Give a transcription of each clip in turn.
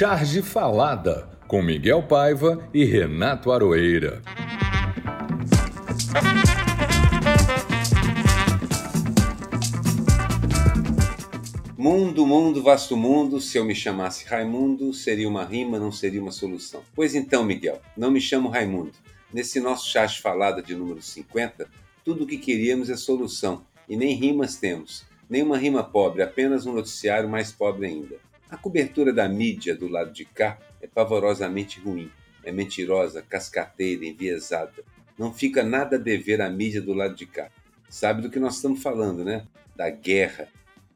Charge Falada, com Miguel Paiva e Renato Aroeira. Mundo, mundo, vasto mundo, se eu me chamasse Raimundo, seria uma rima, não seria uma solução. Pois então, Miguel, não me chamo Raimundo. Nesse nosso chat falada de número 50, tudo o que queríamos é solução, e nem rimas temos. Nenhuma rima pobre, apenas um noticiário mais pobre ainda. A cobertura da mídia do lado de cá é pavorosamente ruim. É mentirosa, cascateira, enviesada. Não fica nada a dever à mídia do lado de cá. Sabe do que nós estamos falando, né? Da guerra.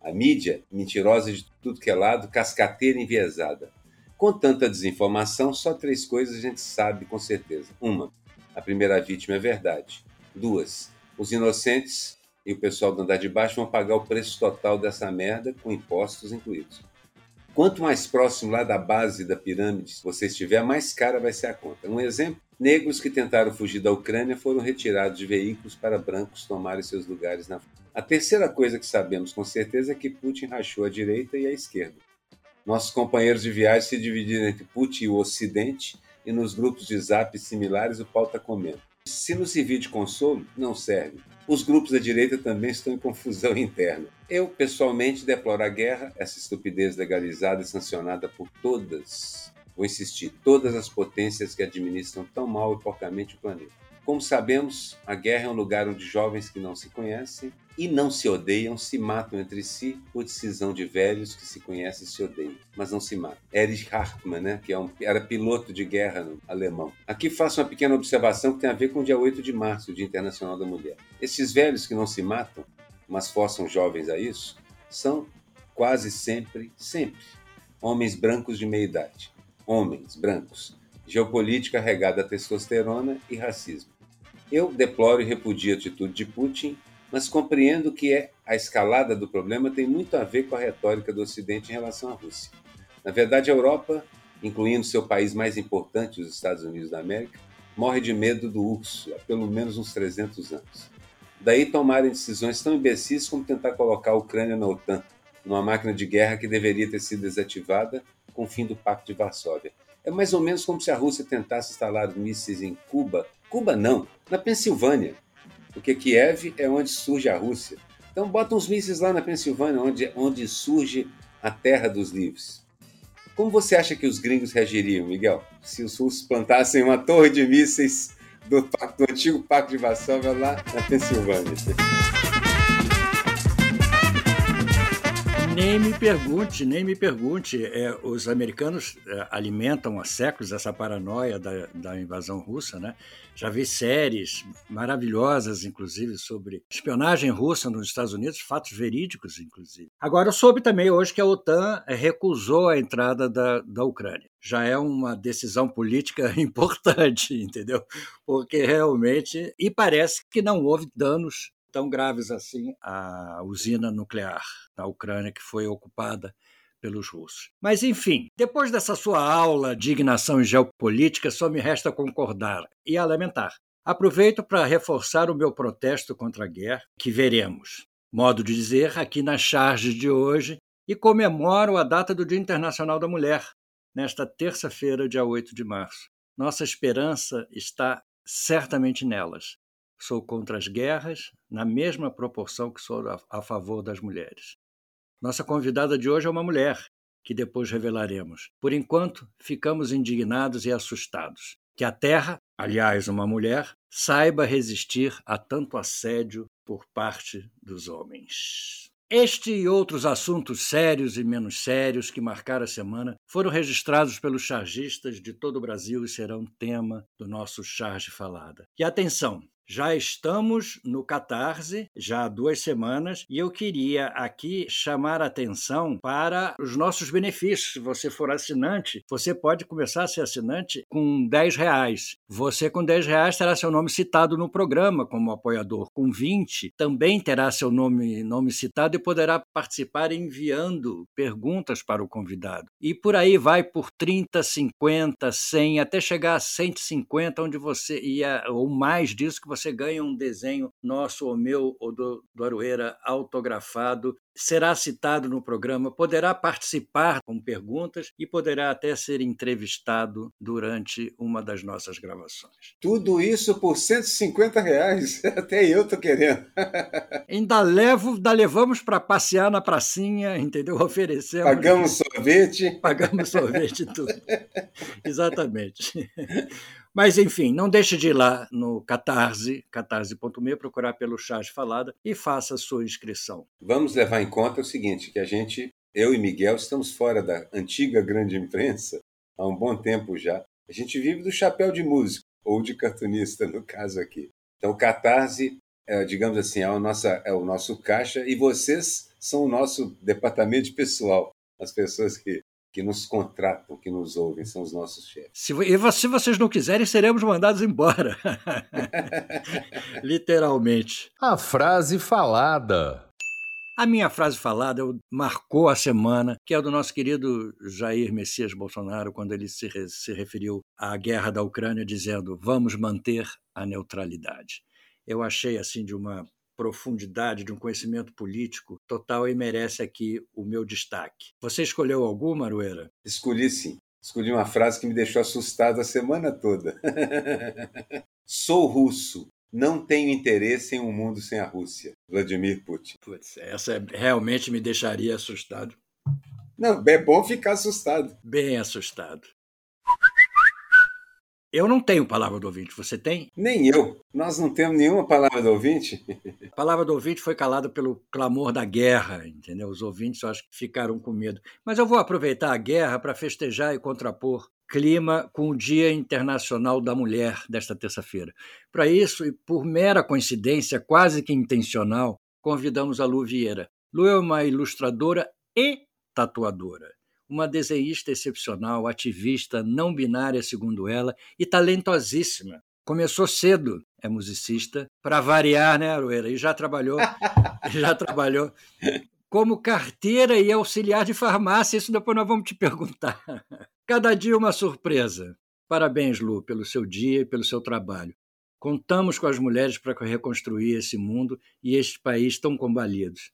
A mídia, mentirosa de tudo que é lado, cascateira enviesada. Com tanta desinformação, só três coisas a gente sabe com certeza. Uma, a primeira vítima é verdade. Duas, os inocentes e o pessoal do andar de baixo vão pagar o preço total dessa merda, com impostos incluídos. Quanto mais próximo lá da base da pirâmide você estiver, mais cara vai ser a conta. Um exemplo: negros que tentaram fugir da Ucrânia foram retirados de veículos para brancos tomarem seus lugares na A terceira coisa que sabemos com certeza é que Putin rachou a direita e a esquerda. Nossos companheiros de viagem se dividiram entre Putin e o Ocidente, e nos grupos de zap similares o pau está comendo. Se não servir de consolo, não serve. Os grupos da direita também estão em confusão interna. Eu, pessoalmente, deploro a guerra, essa estupidez legalizada e sancionada por todas, vou insistir, todas as potências que administram tão mal e porcamente o planeta. Como sabemos, a guerra é um lugar onde jovens que não se conhecem e não se odeiam se matam entre si por decisão de velhos que se conhecem e se odeiam, mas não se matam. Erich Hartmann, né, que é um, era piloto de guerra alemão. Aqui faço uma pequena observação que tem a ver com o dia 8 de março, o Dia Internacional da Mulher. Esses velhos que não se matam, mas forçam jovens a isso, são quase sempre, sempre, homens brancos de meia idade. Homens brancos. Geopolítica regada a testosterona e racismo. Eu deploro e repudio a atitude de Putin, mas compreendo que é, a escalada do problema tem muito a ver com a retórica do Ocidente em relação à Rússia. Na verdade, a Europa, incluindo seu país mais importante, os Estados Unidos da América, morre de medo do urso há pelo menos uns 300 anos. Daí tomarem decisões tão imbecis como tentar colocar a Ucrânia na OTAN, numa máquina de guerra que deveria ter sido desativada com o fim do Pacto de Varsóvia. É mais ou menos como se a Rússia tentasse instalar mísseis em Cuba Cuba não, na Pensilvânia, porque Kiev é onde surge a Rússia. Então bota uns mísseis lá na Pensilvânia, onde, onde surge a terra dos livres. Como você acha que os gringos reagiriam, Miguel, se os russos plantassem uma torre de mísseis do, do antigo Pacto de Varsóvia lá na Pensilvânia? Nem me pergunte, nem me pergunte. É, os americanos é, alimentam há séculos essa paranoia da, da invasão russa, né? Já vi séries maravilhosas, inclusive, sobre espionagem russa nos Estados Unidos, fatos verídicos, inclusive. Agora, eu soube também hoje que a OTAN recusou a entrada da, da Ucrânia. Já é uma decisão política importante, entendeu? Porque realmente. E parece que não houve danos tão graves assim à usina nuclear da Ucrânia, que foi ocupada pelos russos. Mas, enfim, depois dessa sua aula de ignação em geopolítica, só me resta concordar e a lamentar. Aproveito para reforçar o meu protesto contra a guerra, que veremos, modo de dizer, aqui na charge de hoje, e comemoro a data do Dia Internacional da Mulher, nesta terça-feira, dia 8 de março. Nossa esperança está certamente nelas. Sou contra as guerras, na mesma proporção que sou a favor das mulheres. Nossa convidada de hoje é uma mulher, que depois revelaremos. Por enquanto, ficamos indignados e assustados. Que a Terra, aliás, uma mulher, saiba resistir a tanto assédio por parte dos homens. Este e outros assuntos sérios e menos sérios que marcaram a semana foram registrados pelos chargistas de todo o Brasil e serão tema do nosso Charge Falada. E atenção, já estamos no Catarse, já há duas semanas, e eu queria aqui chamar a atenção para os nossos benefícios. Se você for assinante, você pode começar a ser assinante com 10 reais. Você com 10 reais terá seu nome citado no programa como apoiador. Com 20, também terá seu nome, nome citado e poderá participar enviando perguntas para o convidado. E por aí vai por 30, 50, 100, até chegar a 150, onde você ia, ou mais disso que você ganha um desenho nosso ou meu ou do, do Aroeira autografado será citado no programa, poderá participar com perguntas e poderá até ser entrevistado durante uma das nossas gravações. Tudo isso por 150 reais? Até eu tô querendo. ainda levo, ainda levamos para passear na pracinha, entendeu? Oferecemos. Pagamos sorvete. Pagamos sorvete e tudo. Exatamente. Mas, enfim, não deixe de ir lá no Catarse, catarse.me, procurar pelo Chás Falada e faça a sua inscrição. Vamos levar em conta o seguinte, que a gente, eu e Miguel, estamos fora da antiga grande imprensa há um bom tempo já. A gente vive do chapéu de músico, ou de cartunista, no caso aqui. Então, o Catarse, é, digamos assim, é é o nosso caixa e vocês são o nosso departamento pessoal, as pessoas que que nos contratam, que nos ouvem, são os nossos chefes. Se, e se vocês não quiserem, seremos mandados embora. Literalmente. A frase falada. A minha frase falada marcou a semana, que é do nosso querido Jair Messias Bolsonaro, quando ele se, se referiu à guerra da Ucrânia, dizendo: vamos manter a neutralidade. Eu achei assim de uma profundidade, de um conhecimento político total e merece aqui o meu destaque. Você escolheu alguma, Arueira? Escolhi sim. Escolhi uma frase que me deixou assustado a semana toda. Sou russo, não tenho interesse em um mundo sem a Rússia. Vladimir Putin. Putz, essa realmente me deixaria assustado. Não, é bom ficar assustado. Bem assustado. Eu não tenho palavra do ouvinte, você tem? Nem eu. Nós não temos nenhuma palavra do ouvinte. A palavra do ouvinte foi calada pelo clamor da guerra, entendeu? Os ouvintes eu acho que ficaram com medo. Mas eu vou aproveitar a guerra para festejar e contrapor clima com o Dia Internacional da Mulher desta terça-feira. Para isso, e por mera coincidência quase que intencional, convidamos a Lu Vieira. Lu é uma ilustradora e tatuadora uma desenhista excepcional, ativista, não binária, segundo ela, e talentosíssima. Começou cedo, é musicista, para variar, né, Aroeira? E já trabalhou, já trabalhou como carteira e auxiliar de farmácia. Isso depois nós vamos te perguntar. Cada dia uma surpresa. Parabéns, Lu, pelo seu dia e pelo seu trabalho. Contamos com as mulheres para reconstruir esse mundo e este país tão combalidos.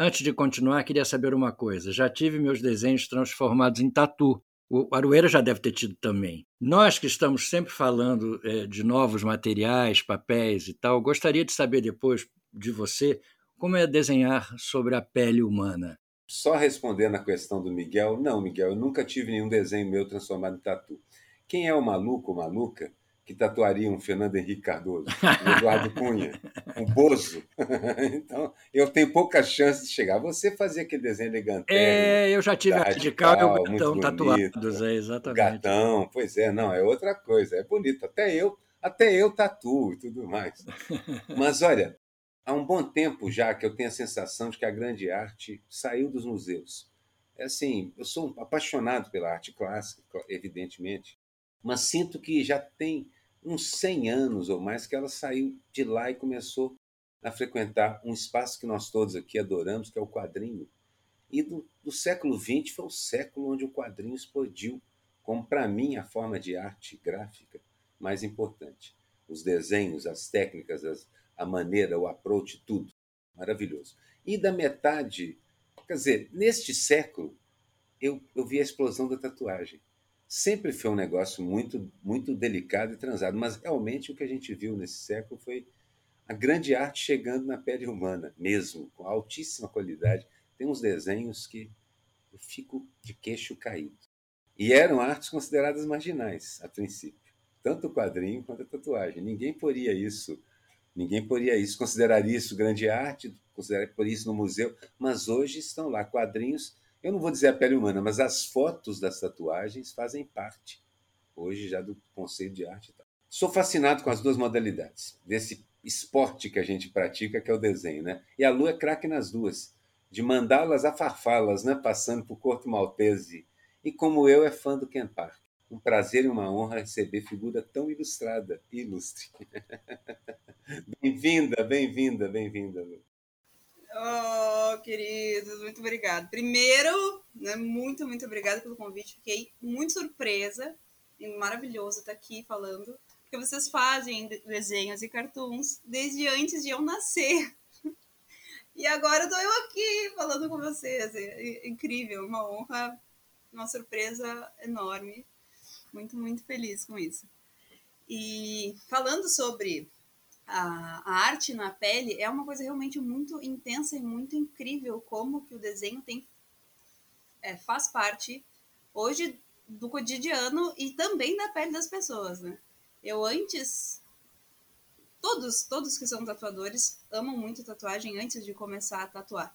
Antes de continuar, queria saber uma coisa. Já tive meus desenhos transformados em tatu. O Aroeira já deve ter tido também. Nós que estamos sempre falando é, de novos materiais, papéis e tal, gostaria de saber depois de você como é desenhar sobre a pele humana. Só respondendo a questão do Miguel, não, Miguel, eu nunca tive nenhum desenho meu transformado em tatu. Quem é o maluco maluca que tatuaria um Fernando Henrique Cardoso, um Eduardo Cunha, um Bozo. então, eu tenho pouca chance de chegar. Você fazia aquele desenho elegante. É, eu já tive a radical e o gatão tatuados, é, exatamente. Gatão, pois é, não, é outra coisa, é bonito. Até eu, até eu tatuo e tudo mais. Mas olha, há um bom tempo já que eu tenho a sensação de que a grande arte saiu dos museus. É assim, eu sou apaixonado pela arte clássica, evidentemente, mas sinto que já tem uns 100 anos ou mais que ela saiu de lá e começou a frequentar um espaço que nós todos aqui adoramos, que é o quadrinho. E do, do século XX foi o século onde o quadrinho explodiu, como para mim a forma de arte gráfica mais importante. Os desenhos, as técnicas, as, a maneira, o approach, tudo. Maravilhoso. E da metade, quer dizer, neste século, eu, eu vi a explosão da tatuagem sempre foi um negócio muito, muito delicado e transado, mas realmente o que a gente viu nesse século foi a grande arte chegando na pele humana, mesmo, com altíssima qualidade. Tem uns desenhos que eu fico de queixo caído. E eram artes consideradas marginais, a princípio. Tanto o quadrinho quanto a tatuagem. Ninguém poria isso, ninguém poria isso, consideraria isso grande arte, consideraria por isso no museu, mas hoje estão lá quadrinhos eu não vou dizer a pele humana, mas as fotos das tatuagens fazem parte hoje já do conceito de arte. Sou fascinado com as duas modalidades, desse esporte que a gente pratica, que é o desenho, né? E a Lu é craque nas duas, de mandá-las a farfalas, né? Passando por Corto Maltese. E como eu, é fã do Ken Park. Um prazer e uma honra receber figura tão ilustrada e ilustre. bem-vinda, bem-vinda, bem-vinda, Lu. Oh, queridos, muito obrigada. Primeiro, né, muito, muito obrigada pelo convite. Fiquei muito surpresa e maravilhoso estar aqui falando que vocês fazem desenhos e cartoons desde antes de eu nascer. E agora estou eu aqui falando com vocês. É incrível, uma honra, uma surpresa enorme. Muito, muito feliz com isso. E falando sobre a, a, arte na pele, é uma coisa realmente muito intensa e muito incrível como que o desenho tem é, faz parte hoje do cotidiano e também da pele das pessoas, né? Eu antes todos, todos que são tatuadores amam muito tatuagem antes de começar a tatuar.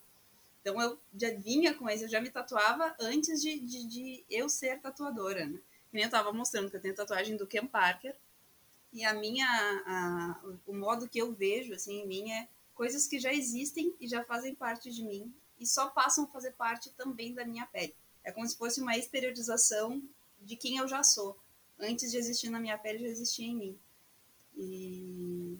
Então eu já vinha com isso, eu já me tatuava antes de, de, de eu ser tatuadora, né? Que nem eu tava mostrando que eu tenho tatuagem do Ken Parker. E a minha, a, o modo que eu vejo, assim, em mim é coisas que já existem e já fazem parte de mim e só passam a fazer parte também da minha pele. É como se fosse uma exteriorização de quem eu já sou. Antes de existir na minha pele, já existia em mim. E.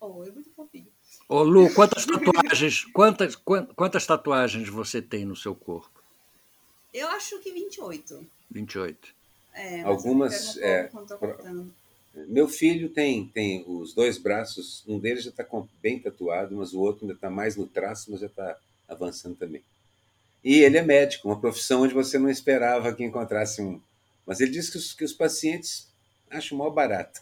Oh, é muito fofinho. Ô, Lu, quantas tatuagens, quantas, quantas tatuagens você tem no seu corpo? Eu acho que 28. 28. É, Algumas. É, meu filho tem, tem os dois braços, um deles já está bem tatuado, mas o outro ainda está mais no traço, mas já está avançando também. E ele é médico, uma profissão onde você não esperava que encontrasse um. Mas ele diz que os, que os pacientes Acho mó barato.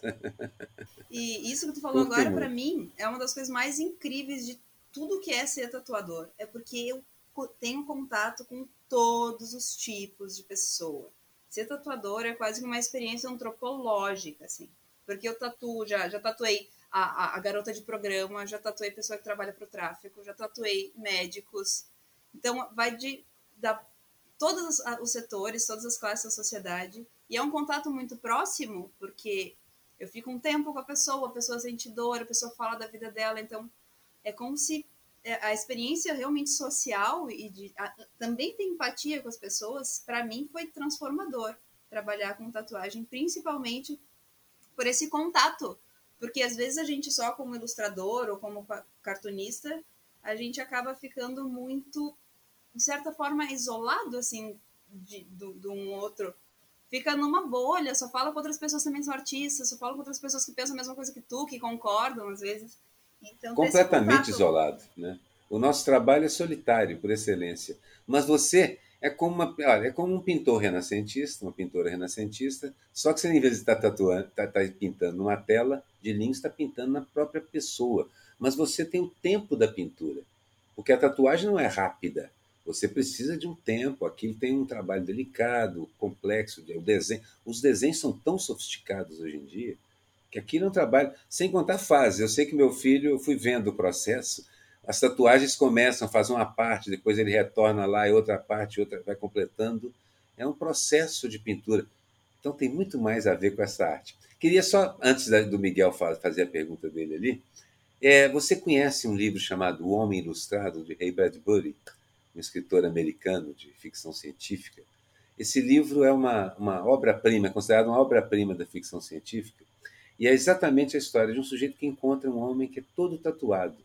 E isso que tu falou agora, para mim, é uma das coisas mais incríveis de tudo que é ser tatuador. É porque eu tenho contato com todos os tipos de pessoa. Ser tatuador é quase uma experiência antropológica, assim. Porque eu tatuo, já, já tatuei a, a, a garota de programa, já tatuei pessoa que trabalha para o tráfico, já tatuei médicos. Então, vai de da, todos os setores, todas as classes da sociedade. E é um contato muito próximo, porque eu fico um tempo com a pessoa, a pessoa sente dor, a pessoa fala da vida dela, então é como se é, a experiência realmente social e de a, também ter empatia com as pessoas, para mim foi transformador trabalhar com tatuagem, principalmente por esse contato, porque às vezes a gente só como ilustrador ou como cartunista, a gente acaba ficando muito de certa forma isolado assim de, do, de um outro fica numa bolha, só fala com outras pessoas que também são artistas, só fala com outras pessoas que pensam a mesma coisa que tu, que concordam às vezes. Então, Completamente isolado, né? O nosso trabalho é solitário, por excelência. Mas você é como, uma, olha, é como um pintor renascentista, uma pintora renascentista, só que você, em vez de estar tatuando, tá, tá pintando uma tela de linhos, está pintando na própria pessoa. Mas você tem o tempo da pintura, porque a tatuagem não é rápida. Você precisa de um tempo, aquilo tem um trabalho delicado, complexo. O desenho, os desenhos são tão sofisticados hoje em dia que aquilo é um trabalho, sem contar fases. Eu sei que meu filho, eu fui vendo o processo, as tatuagens começam, faz uma parte, depois ele retorna lá e outra parte, outra vai completando. É um processo de pintura. Então tem muito mais a ver com essa arte. Queria só, antes do Miguel fazer a pergunta dele ali, é, você conhece um livro chamado O Homem Ilustrado, de Ray Bradbury? um escritor americano de ficção científica. Esse livro é uma, uma obra-prima, é considerado uma obra-prima da ficção científica, e é exatamente a história de um sujeito que encontra um homem que é todo tatuado,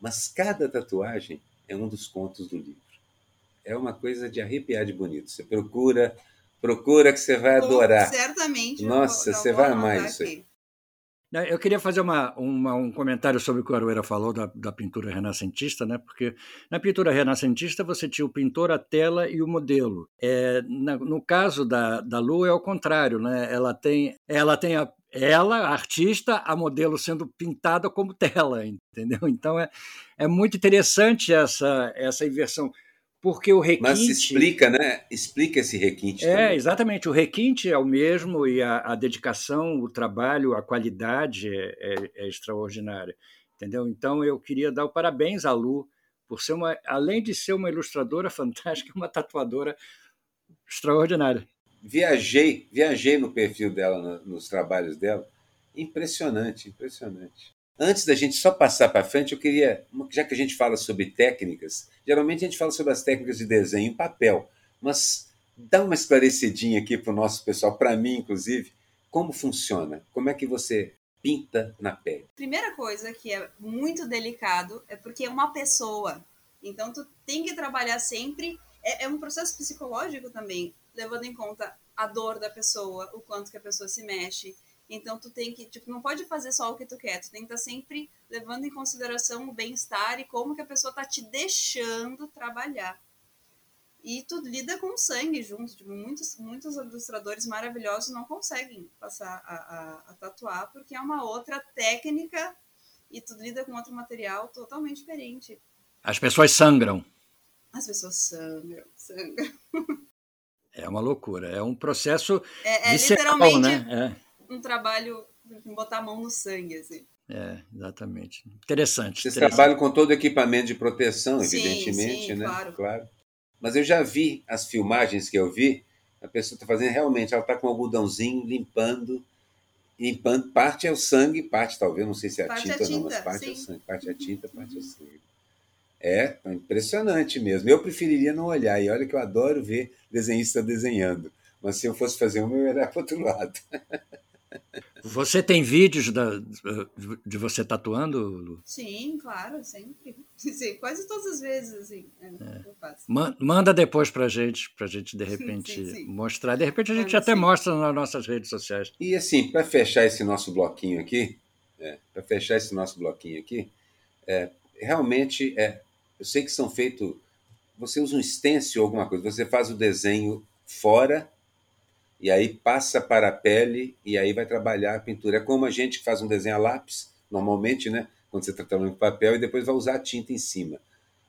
mas cada tatuagem é um dos contos do livro. É uma coisa de arrepiar de bonito. Você procura, procura que você vai adorar. certamente. Nossa, você vai amar isso aí. Né, eu queria fazer uma, uma, um comentário sobre o que o Aroeira falou da, da, pintura renascentista, né? porque na pintura renascentista você tinha o pintor, a tela e o modelo. É, na, no caso da, da Lu é o contrário, né? ela tem, ela tem a, ela, a artista, a modelo sendo pintada como tela, entendeu? Então é, é muito interessante essa, essa inversão porque o requinte. Mas explica, né? Explica esse requinte. É, também. exatamente. O requinte é o mesmo e a, a dedicação, o trabalho, a qualidade é, é, é, extraordinária. Entendeu? Então eu queria dar o parabéns à Lu por ser uma, além de ser uma ilustradora fantástica, uma tatuadora extraordinária. Viajei, viajei no perfil dela, nos trabalhos dela. Impressionante, impressionante. Antes da gente só passar para frente, eu queria, já que a gente fala sobre técnicas, geralmente a gente fala sobre as técnicas de desenho em papel, mas dá uma esclarecidinha aqui para o nosso pessoal, para mim inclusive, como funciona, como é que você pinta na pele. Primeira coisa que é muito delicado é porque é uma pessoa, então tu tem que trabalhar sempre, é, é um processo psicológico também, levando em conta a dor da pessoa, o quanto que a pessoa se mexe, Então tu tem que, tipo, não pode fazer só o que tu quer, tu tem que estar tá sempre levando em consideração o bem-estar e como que a pessoa tá te deixando trabalhar. E tu lida com sangue junto, tipo, muitos, muitos ilustradores maravilhosos não conseguem passar a, a, a tatuar porque é uma outra técnica e tu lida com outro material totalmente diferente. As pessoas sangram. As pessoas sangram, sangram. É uma loucura, é um processo é, é visceral, literalmente né? É. um trabalho botar a mão no sangue, assim. É, exatamente. Interessante. Vocês interessante. trabalham com todo o equipamento de proteção, Sim, evidentemente, sim, né? claro. claro. Mas eu já vi as filmagens que eu vi, a pessoa está fazendo realmente, ela está com um algodãozinho limpando, limpando, parte é o sangue, parte talvez, não sei se é a Parte tinta é ou não, mas tinta, parte é o sim. sangue, parte é a tinta, parte é o sangue. É, é impressionante mesmo. Eu preferiria não olhar, e olha que eu adoro ver desenhista desenhando. Mas se eu fosse fazer uma, eu ia olhar para o outro lado. Você tem vídeos da, de você tatuando, Lu? Sim, claro, sempre. Sim, quase todas as vezes, assim, é, eu faço. Man- Manda depois pra gente, pra gente de repente Sim, sim. mostrar. De repente a gente até sim. mostra nas nossas redes sociais. E assim, para fechar esse nosso bloquinho aqui, para fechar esse nosso bloquinho aqui, é, realmente é, eu sei que são feitos. Você usa um stencil ou alguma coisa, você faz o desenho fora e aí passa para a pele e aí vai trabalhar a pintura. É como a gente que faz um desenho a lápis, normalmente, né? Quando você está trabalhando com papel e depois vai usar a tinta em cima.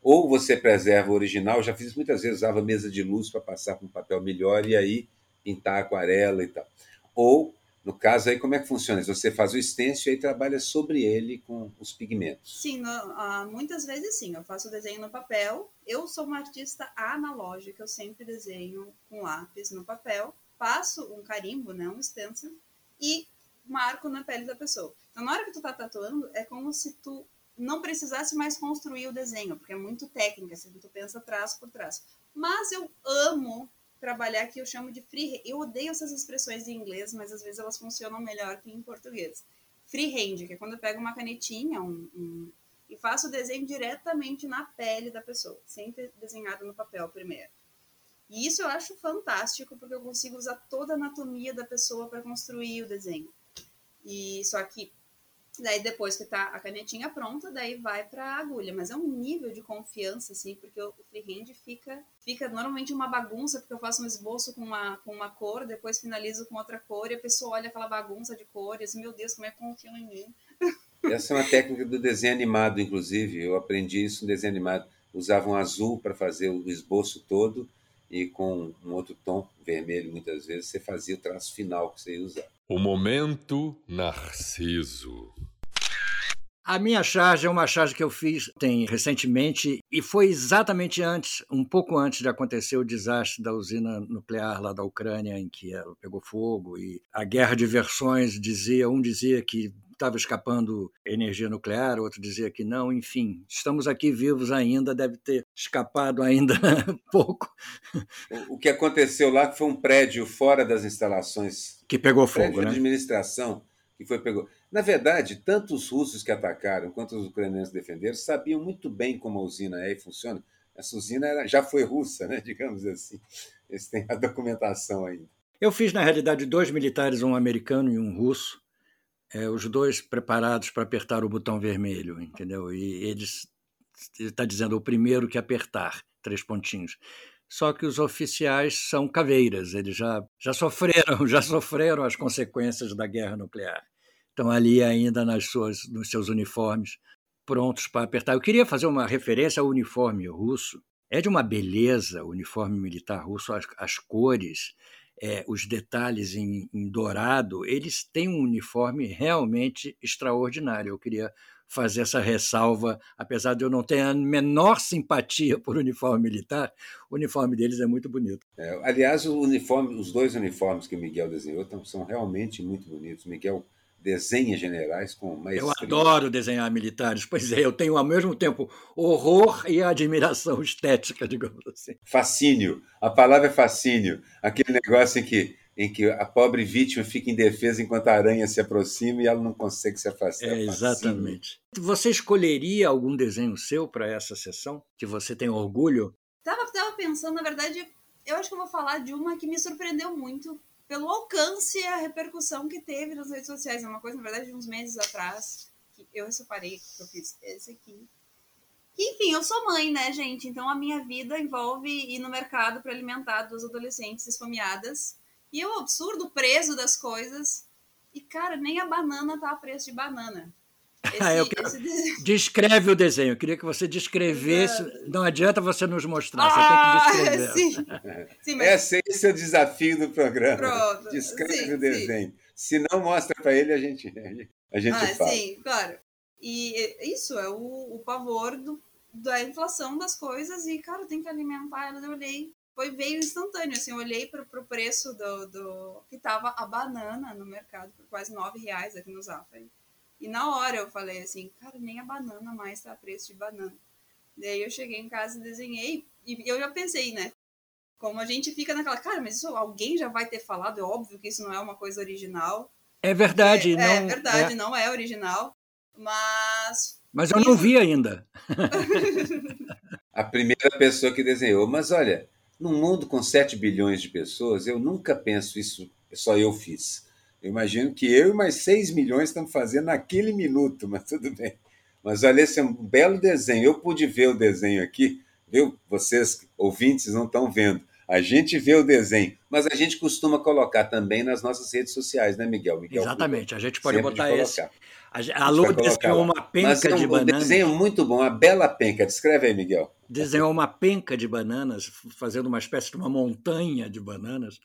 Ou você preserva o original, já fiz muitas vezes, usava mesa de luz para passar para um papel melhor e aí pintar aquarela e tal. Ou, no caso aí, como é que funciona? Você faz o stencil e aí trabalha sobre ele com os pigmentos. Sim, ah, muitas vezes sim, eu faço desenho no papel. Eu sou uma artista analógica, eu sempre desenho com lápis no papel, passo um carimbo, né, um stencil, e marco na pele da pessoa. Então, na hora que tu tá tatuando, é como se tu não precisasse mais construir o desenho, porque é muito técnica, assim, tu pensa traço por traço. Mas eu amo trabalhar que eu chamo de free. Eu odeio essas expressões em inglês, mas às vezes elas funcionam melhor que em português. Freehand, que é quando eu pego uma canetinha um, um, e faço o desenho diretamente na pele da pessoa, sem ter desenhado no papel primeiro. E isso eu acho fantástico, porque eu consigo usar toda a anatomia da pessoa para construir o desenho. E só que daí depois que tá a canetinha pronta, daí vai para a agulha, mas é um nível de confiança assim, porque o freehand fica fica normalmente uma bagunça, porque eu faço um esboço com uma com uma cor, depois finalizo com outra cor e a pessoa olha aquela bagunça de cores, meu Deus, como é que confiam em mim? Essa é uma técnica do desenho animado, inclusive. Eu aprendi isso no desenho animado. Usavam azul para fazer o esboço todo e com um outro tom, vermelho muitas vezes, você fazia o traço final que você ia usar. O momento Narciso. A minha charge é uma charge que eu fiz tem, recentemente e foi exatamente antes, um pouco antes de acontecer o desastre da usina nuclear lá da Ucrânia, em que ela pegou fogo e a guerra de versões dizia, um dizia que estava escapando energia nuclear, outro dizia que não, enfim, estamos aqui vivos ainda, deve ter escapado ainda pouco O, que aconteceu lá foi um prédio fora das instalações, que pegou prédio fogo, de né? administração que foi pegou. Na verdade, tanto os russos que atacaram quanto os ucranianos que defenderam sabiam muito bem como a usina é e funciona. Essa usina era, já foi russa, né? digamos assim. Eles têm a documentação ainda. Eu fiz, na realidade, dois militares, um americano e um russo, é, os dois preparados para apertar o botão vermelho, entendeu? E eles está dizendo o primeiro que apertar, três pontinhos. Só que os oficiais são caveiras, eles já, já sofreram, já sofreram as consequências da guerra nuclear. Estão ali ainda nas suas, nos seus uniformes, prontos para apertar. Eu queria fazer uma referência ao uniforme russo. É de uma beleza o uniforme militar russo, as, as cores, é, os detalhes em, em, dourado, eles têm um uniforme realmente extraordinário. Eu queria fazer essa ressalva, apesar de eu não ter a menor simpatia por uniforme militar, o uniforme deles é muito bonito. É, aliás, uniforme, os dois uniformes que o Miguel desenhou são realmente muito bonitos. Miguel desenha generais com maestria. Eu adoro desenhar militares, pois é, eu tenho ao mesmo tempo horror e admiração estética, digamos assim. Fascínio, a palavra é fascínio, aquele negócio em que, em que a pobre vítima fica indefesa enquanto a aranha se aproxima e ela não consegue se afastar. É, exatamente. Você escolheria algum desenho seu para essa sessão, que você tem orgulho? Tava, tava pensando, na verdade, eu acho que eu vou falar de uma que me surpreendeu muito, pelo alcance e a repercussão que teve nas redes sociais. É uma coisa, na verdade, de uns meses atrás, que eu separei, que eu fiz esse aqui. Enfim, eu sou mãe, né, gente? Então a minha vida envolve ir no mercado para alimentar duas adolescentes esfomeadas. E o absurdo preço das coisas. E, cara, nem a banana tá a preço de banana. Esse, quero... esse Descreve o desenho. Eu queria que você descrevesse. Não adianta você nos mostrar, ah, você tem que descrever. Sim. sim mas... Esse é o desafio do programa. Pronto. Descreve sim, o desenho. Sim. Se não mostra para ele, a gente, a gente ah, fala. Sim, claro. E isso é o, o pavor do, da inflação das coisas e, cara, tem que alimentar elas. Eu olhei, foi veio instantâneo, assim, eu olhei para o preço do, do que tava a banana no mercado por quase nove reais aqui no Zafari. E na hora eu falei assim, cara, nem a banana mais tá a preço de banana. Daí eu cheguei em casa e desenhei e eu já pensei, né? Como a gente fica naquela, cara, mas isso alguém já vai ter falado, é óbvio que isso não é uma coisa original. É verdade, é, não. É verdade, é... não é original, mas mas eu não vi ainda. a primeira pessoa que desenhou. Mas olha, num mundo com 7 bilhões de pessoas, eu nunca penso isso, só eu fiz. Eu imagino que eu e mais 6 milhões estamos fazendo naquele minuto, mas tudo bem. Mas olha, esse é um belo desenho. Eu pude ver o desenho aqui, viu? Vocês, ouvintes, não estão vendo. A gente vê o desenho, mas a gente costuma colocar também nas nossas redes sociais, né, Miguel? Miguel Exatamente, a gente pode botar esse. A Lu desenhou uma penca Mas é um, de bananas. Um desenho muito bom, uma bela penca. Descreve aí, Miguel. Desenhou uma penca de bananas, fazendo uma espécie de uma montanha de bananas.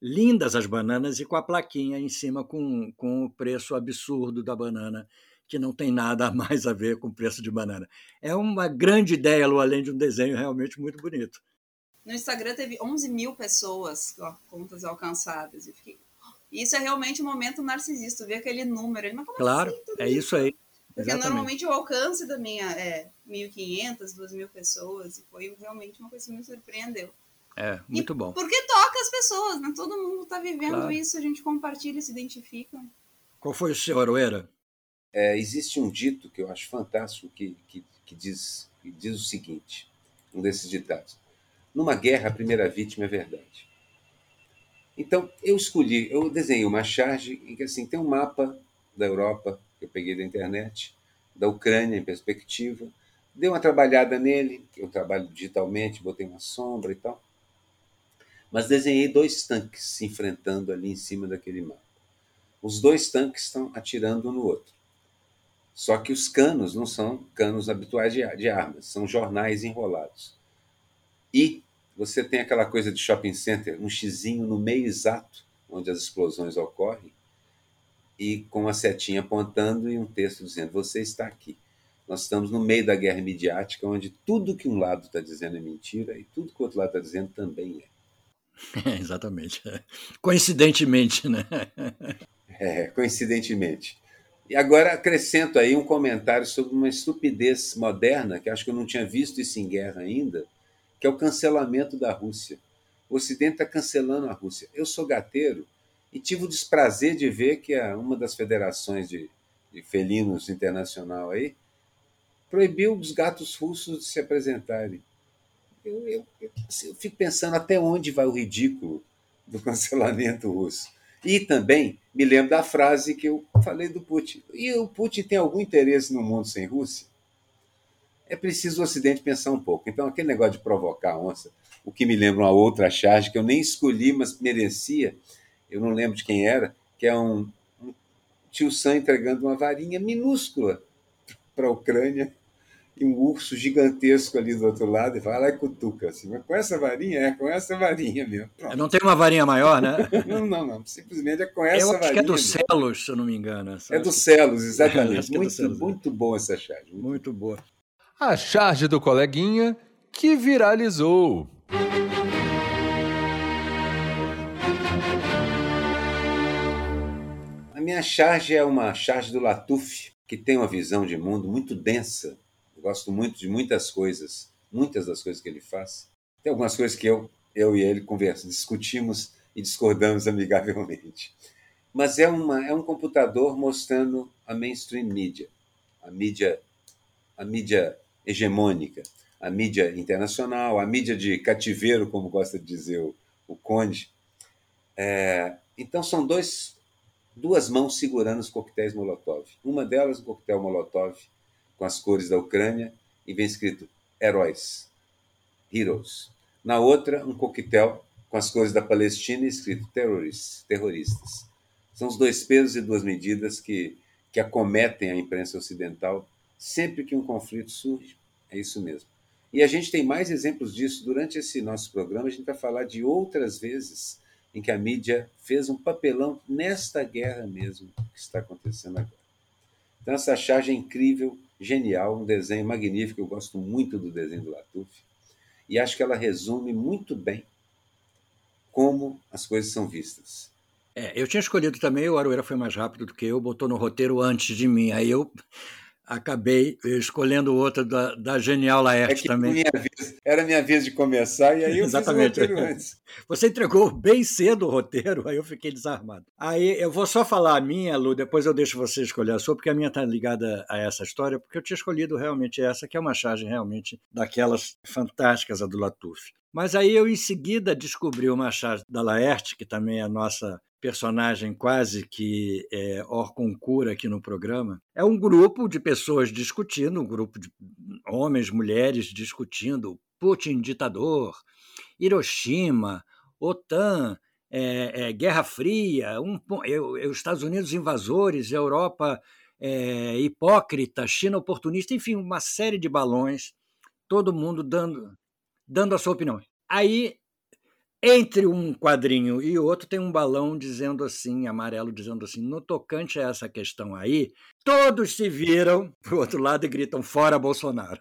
Lindas as bananas e com a plaquinha em cima com, com o preço absurdo da banana, que não tem nada mais a ver com o preço de banana. É uma grande ideia, Lu, além de um desenho realmente muito bonito. No Instagram teve 11 mil pessoas, ó, contas alcançadas. E fiquei, isso é realmente um momento narcisista, ver aquele número. Mas como claro, assim, é isso aí. Porque Exatamente. normalmente o alcance da minha é 1.500, 2.000 pessoas, e foi realmente uma coisa que me surpreendeu. É, muito e bom. Porque toca as pessoas, né? Todo mundo está vivendo claro. isso, a gente compartilha, se identifica. Qual foi o seu, Aroeira? É, existe um dito que eu acho fantástico que, que, que, diz, que diz o seguinte, um desses ditados. Numa guerra, a primeira vítima é verdade. Então, eu escolhi, eu desenhei uma charge em que assim, tem um mapa da Europa, que eu peguei da internet, da Ucrânia em perspectiva, dei uma trabalhada nele, eu trabalho digitalmente, botei uma sombra e tal, mas desenhei dois tanques se enfrentando ali em cima daquele mapa. Os dois tanques estão atirando um no outro. Só que os canos não são canos habituais de, de armas, são jornais enrolados. E você tem aquela coisa de shopping center, um xizinho no meio exato onde as explosões ocorrem, e com uma setinha apontando e um texto dizendo: Você está aqui. Nós estamos no meio da guerra midiática, onde tudo que um lado está dizendo é mentira e tudo que o outro lado está dizendo também é. É exatamente. Coincidentemente, né? É, coincidentemente. E agora acrescento aí um comentário sobre uma estupidez moderna, que acho que eu não tinha visto isso em guerra ainda, que é o cancelamento da Rússia. O Ocidente está cancelando a Rússia. Eu sou gateiro e tive o desprazer de ver que uma das federações de, de felinos internacional aí proibiu os gatos russos de se apresentarem. Eu, eu, assim, eu fico pensando até onde vai o ridículo do cancelamento russo. E também me lembro da frase que eu falei do Putin. E o Putin tem algum interesse no mundo sem Rússia? é preciso o Ocidente pensar um pouco. Então, aquele negócio de provocar a onça, o que me lembra uma outra charge que eu nem escolhi, mas merecia, eu não lembro de quem era, que é um, um tio Sam entregando uma varinha minúscula para a Ucrânia e um urso gigantesco ali do outro lado, e fala, lá e cutuca, assim, mas com essa varinha, é com essa varinha mesmo. Pronto. Não tem uma varinha maior, né? não, não, não, simplesmente é com essa eu acho varinha. que é do Celos, se eu não me engano. É do Celos, exatamente. É, muito, é Celos, muito bom essa charge. Muito, muito boa a charge do coleguinha que viralizou. A minha charge é uma charge do Latuf, que tem uma visão de mundo muito densa. Gosto muito de muitas coisas, muitas das coisas que ele faz. Tem algumas coisas que eu, eu e ele conversamos, discutimos e discordamos amigavelmente. Mas é, uma, é um computador mostrando a mainstream mídia, a mídia, a mídia hegemônica, a mídia internacional, a mídia de cativeiro, como gosta de dizer o, o Conde. É, então são dois, duas mãos segurando os coquetéis Molotov. Uma delas, um coquetel Molotov com as cores da Ucrânia e vem escrito Heróis, Heroes. Na outra, um coquetel com as cores da Palestina escrito Terrorists, Terroristas. São os dois pesos e duas medidas que, que acometem a imprensa ocidental sempre que um conflito surge. É isso mesmo. E a gente tem mais exemplos disso durante esse nosso programa. A gente vai falar de outras vezes em que a mídia fez um papelão nesta guerra mesmo que está acontecendo agora. Então, essa charge é incrível, genial, um desenho magnífico. Eu gosto muito do desenho do Latuf e acho que ela resume muito bem como as coisas são vistas. É, eu tinha escolhido também, o Aroeira foi mais rápido do que eu, botou no roteiro antes de mim. Aí eu acabei escolhendo outra da, da Genial Laerte é também. Minha vez, era minha vez de começar e aí eu Exatamente. fiz o roteiro antes. Você entregou bem cedo o roteiro, aí eu fiquei desarmado. Aí eu vou só falar a minha, Lu, depois eu deixo você escolher a sua, porque a minha está ligada a essa história, porque eu tinha escolhido realmente essa, que é uma charge realmente daquelas fantásticas, a do Latuf. Mas aí eu, em seguida, descobri uma charge da Laerte, que também é a nossa personagem quase que é, Orconcura aqui no programa, é um grupo de pessoas discutindo, um grupo de homens, mulheres discutindo Putin ditador, Hiroshima, OTAN, é, é, Guerra Fria, um, os Estados Unidos invasores, Europa é, hipócrita, China oportunista, enfim, uma série de balões, todo mundo dando, dando a sua opinião. Aí entre um quadrinho e outro tem um balão dizendo assim, amarelo, dizendo assim: no tocante a essa questão aí, todos se viram para o outro lado e gritam: fora Bolsonaro.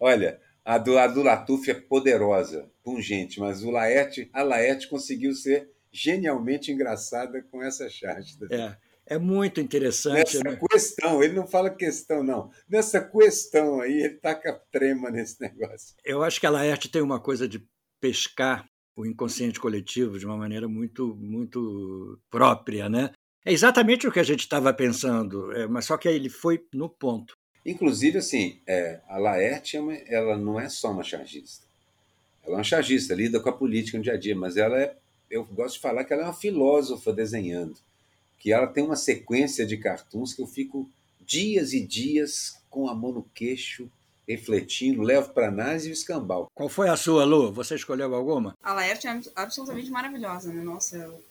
Olha, a do, a do Latuf é poderosa, pungente, mas o Laerte, a Laerte conseguiu ser genialmente engraçada com essa charge. É. É muito interessante. Nessa né? questão, ele não fala questão, não. Nessa questão aí, ele taca trema nesse negócio. Eu acho que a Laerte tem uma coisa de pescar o inconsciente coletivo de uma maneira muito, muito própria, né? É exatamente o que a gente estava pensando, é, mas só que ele foi no ponto. Inclusive, assim, é, a Laerte, é ela não é só uma chargista. Ela é uma chargista, lida com a política no dia a dia, mas ela é, eu gosto de falar que ela é uma filósofa desenhando, que ela tem uma sequência de cartoons que eu fico dias e dias com a mão no queixo, refletindo, levo para análise e o escambau. Qual foi a sua, Lu? Você escolheu alguma? A Laerte é absolutamente maravilhosa, né? Nossa, eu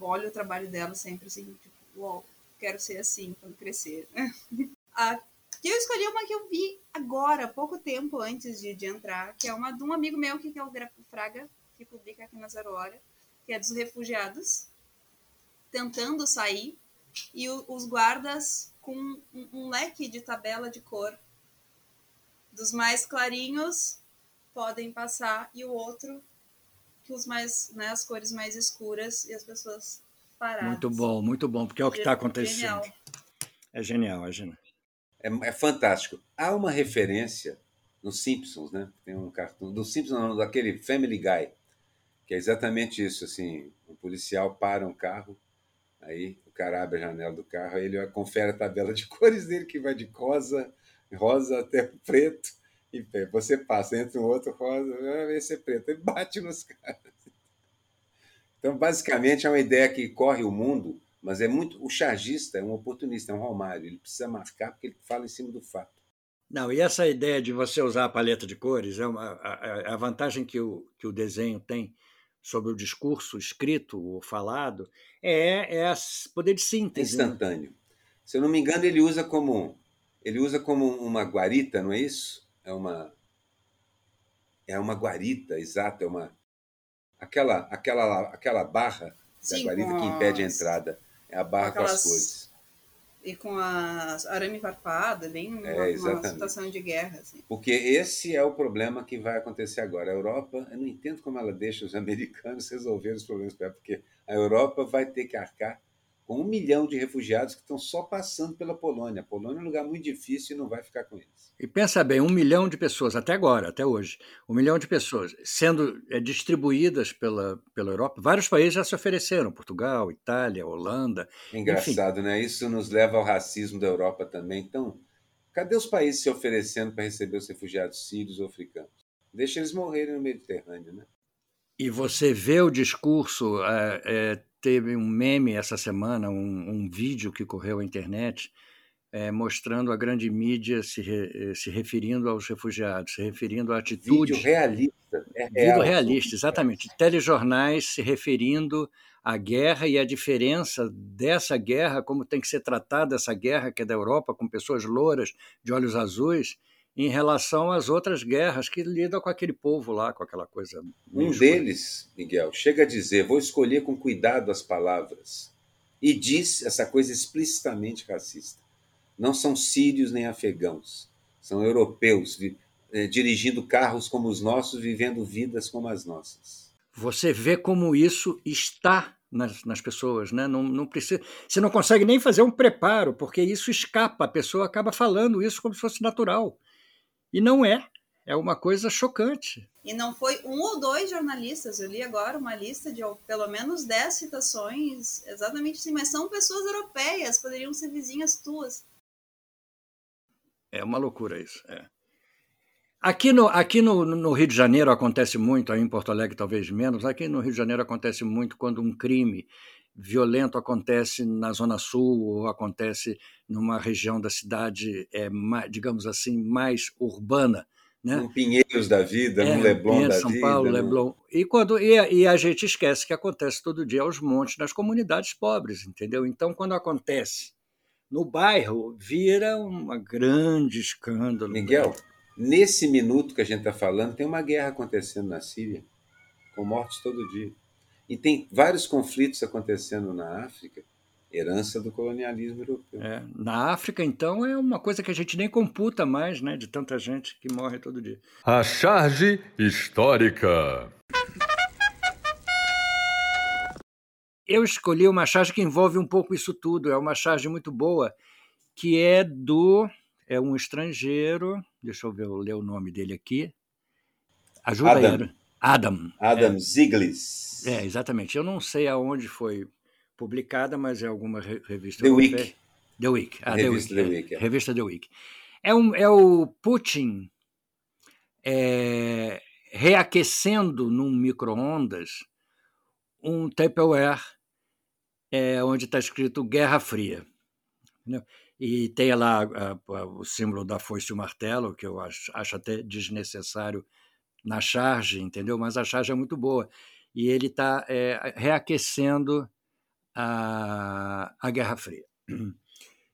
olho o trabalho dela sempre assim, tipo, uau, quero ser assim quando crescer. a que eu escolhi uma que eu vi agora, pouco tempo antes de, de entrar, que é uma de um amigo meu que é o Fraga, que publica aqui na Zero Hora, que é dos refugiados tentando sair e o, os guardas com um, um leque de tabela de cor dos mais clarinhos podem passar e o outro que os mais, né, as cores mais escuras e as pessoas paradas. Muito bom, muito bom, porque é o que está acontecendo. Genial. É genial, é genial. É, é, fantástico. Há uma referência nos Simpsons, né? Tem um cartão do Simpsons, não, daquele Family Guy, que é exatamente isso, assim, um policial para um carro, aí o cara abre a janela do carro, aí ele confere a tabela de cores dele que vai de rosa rosa até preto, e você passa entre um outro rosa, esse é preto, ele bate nos caras. Então, basicamente, é uma ideia que corre o mundo, mas é muito. O chargista é um oportunista, é um Romário, ele precisa marcar porque ele fala em cima do fato. Não, e essa ideia de você usar a paleta de cores é uma, a, a vantagem que o, que o desenho tem sobre o discurso escrito ou falado é, é poder de síntese. É instantâneo. Se eu não me engano, ele usa como ele usa como uma guarita, não é isso? É uma é uma guarita, exato, é uma aquela aquela aquela barra Sim, da guarita que impede as... a entrada, é a barra com, aquelas... com as cores. E com a arame farpada, bem uma, é, uma situação de guerra. Assim. Porque esse é o problema que vai acontecer agora. A Europa, eu não entendo como ela deixa os americanos resolver os problemas, porque a Europa vai ter que arcar com um milhão de refugiados que estão só passando pela Polônia. A Polônia é um lugar muito difícil e não vai ficar com eles. E pensa bem, um milhão de pessoas, até agora, até hoje, um milhão de pessoas sendo é, distribuídas pela, pela Europa. Vários países já se ofereceram, Portugal, Itália, Holanda. Engraçado, enfim. né? Isso nos leva ao racismo da Europa também. Então, cadê os países se oferecendo para receber os refugiados sírios ou africanos? Deixa eles morrerem no Mediterrâneo, né? E você vê o discurso, é, é, teve um meme essa semana, um, um vídeo que correu à internet, é, mostrando a grande mídia se, re, se referindo aos refugiados, se referindo à atitude. Vídeo realista. É real, Vídeo realista, exatamente. Telejornais se referindo à guerra e à diferença dessa guerra, como tem que ser tratada essa guerra que é da Europa, com pessoas louras, de olhos azuis, em relação às outras guerras que lidam com aquele povo lá, com aquela coisa. Um deles, Miguel, chega a dizer: vou escolher com cuidado as palavras. E diz essa coisa explicitamente racista não são sírios nem afegãos, são europeus eh, dirigindo carros como os nossos, vivendo vidas como as nossas. Você vê como isso está nas, nas pessoas, né? Não, não precisa, você não consegue nem fazer um preparo, porque isso escapa, a pessoa acaba falando isso como se fosse natural. E não é. É uma coisa chocante. E não foi um ou dois jornalistas, eu li agora uma lista de pelo menos dez citações, exatamente assim, mas são pessoas europeias, poderiam ser vizinhas tuas. É uma loucura isso. É. Aqui, no, aqui no, no, Rio de Janeiro acontece muito, aí em Porto Alegre talvez menos, aqui no Rio de Janeiro acontece muito quando um crime violento acontece na Zona Sul ou acontece numa região da cidade, é, digamos assim, mais urbana. Né? No Pinheiros da vida, é, no Leblon Pinheiros, da São vida. São Paulo, no... Leblon. E, quando, e, e, a gente esquece que acontece todo dia aos montes nas comunidades pobres, entendeu? Então, quando acontece no bairro vira um grande escândalo. Miguel, nesse minuto que a gente está falando, tem uma guerra acontecendo na Síria, com mortes todo dia. E tem vários conflitos acontecendo na África, herança do colonialismo europeu. É, na África, então, é uma coisa que a gente nem computa mais, né, de tanta gente que morre todo dia. A charge histórica. eu escolhi uma charge que envolve um pouco isso tudo. É uma charge muito boa, que é do. É um estrangeiro. Deixa eu ver, eu ler o nome dele aqui. Ajuda Adam. aí. Adam. Adam é, Ziglis. É, exatamente. Eu não sei aonde foi publicada, mas é alguma revista. The Week. The Week. Ah, revista The Week. The Week é. Revista The Week. É, um, é o Putin é, reaquecendo num micro-ondas um Tupperware é, onde está escrito Guerra Fria. Entendeu? E tem lá a, a, o símbolo da foice e o martelo, que eu acho, acho até desnecessário na charge, entendeu? Mas a charge é muito boa. E ele está é, reaquecendo a, a Guerra Fria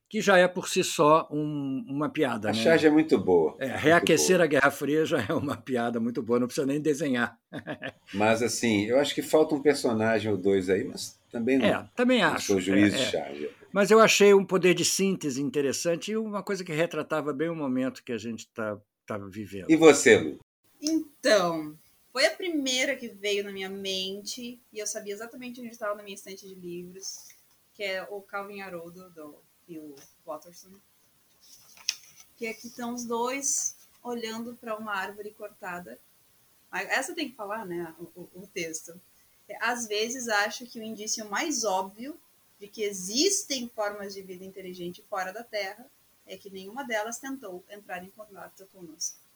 que já é por si só um, uma piada. A né? charge é muito boa. É, reaquecer boa. a Guerra Fria já é uma piada muito boa, não precisa nem desenhar. mas assim, eu acho que falta um personagem ou dois aí, mas também não. É, também acho. Sou juiz é, de é. charge. Mas eu achei um poder de síntese interessante e uma coisa que retratava bem o momento que a gente está tá vivendo. E você, Lu? Então, foi a primeira que veio na minha mente e eu sabia exatamente onde estava na minha estante de livros, que é o Calvin Haroldo, do o Watterson. Que aqui estão os dois olhando para uma árvore cortada. Essa tem que falar, né? O, o, o texto. Às vezes acho que o indício mais óbvio de que existem formas de vida inteligente fora da Terra é que nenhuma delas tentou entrar em contato conosco.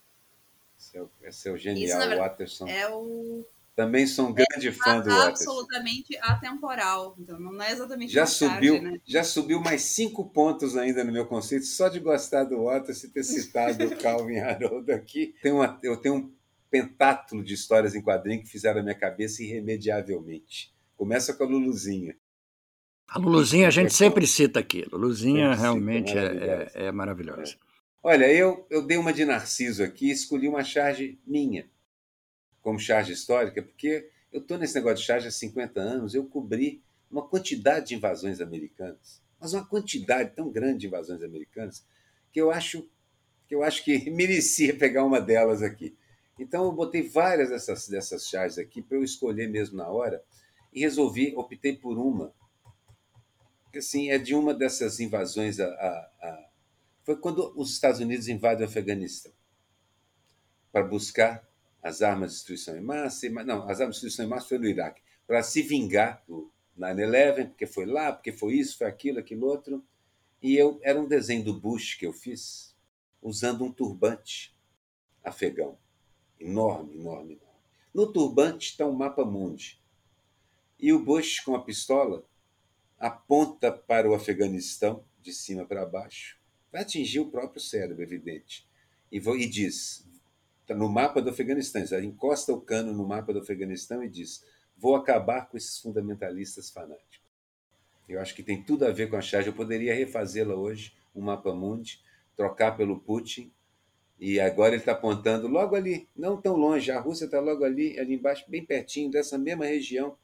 Esse é o, esse é o genial Isso, Watterson. É o também sou um grande é, fã do Waters. Absolutamente atemporal. Então, não é exatamente já subiu, tarde, né? Já subiu mais cinco pontos ainda no meu conceito, só de gostar do Waters e ter citado o Calvin Haroldo aqui. Tem uma, eu tenho um pentátulo de histórias em quadrinho que fizeram a minha cabeça irremediavelmente. Começa com a Luluzinha. A Luluzinha a gente sempre cita aqui. Luluzinha realmente é, é, é, maravilhosa. Olha, eu, eu dei uma de Narciso aqui e escolhi uma charge minha como charge histórica, porque eu estou nesse negócio de charge há 50 anos, eu cobri uma quantidade de invasões americanas, mas uma quantidade tão grande de invasões americanas, que eu acho que eu acho que merecia pegar uma delas aqui. Então eu botei várias dessas, dessas charges aqui para eu escolher mesmo na hora e resolvi, optei por uma. Assim, é de uma dessas invasões a, a, a foi quando os Estados Unidos invadem o Afeganistão para buscar as armas de destruição em massa, não, as armas de destruição em massa foi no Iraque, para se vingar do 9-11, porque foi lá, porque foi isso, foi aquilo, aquilo outro. E eu era um desenho do Bush que eu fiz, usando um turbante afegão. Enorme, enorme, enorme. No turbante está um mapa mundi. E o Bush, com a pistola, aponta para o Afeganistão, de cima para baixo, vai atingir o próprio cérebro, evidente. E, e diz, tá no mapa do Afeganistão, encosta o cano no mapa do Afeganistão e diz: Vou acabar com esses fundamentalistas fanáticos. Eu acho que tem tudo a ver com a charge. Eu poderia refazê-la hoje, um mapa mundi, trocar pelo Putin. E agora ele está apontando logo ali, não tão longe. A Rússia está logo ali, ali embaixo, bem pertinho dessa mesma região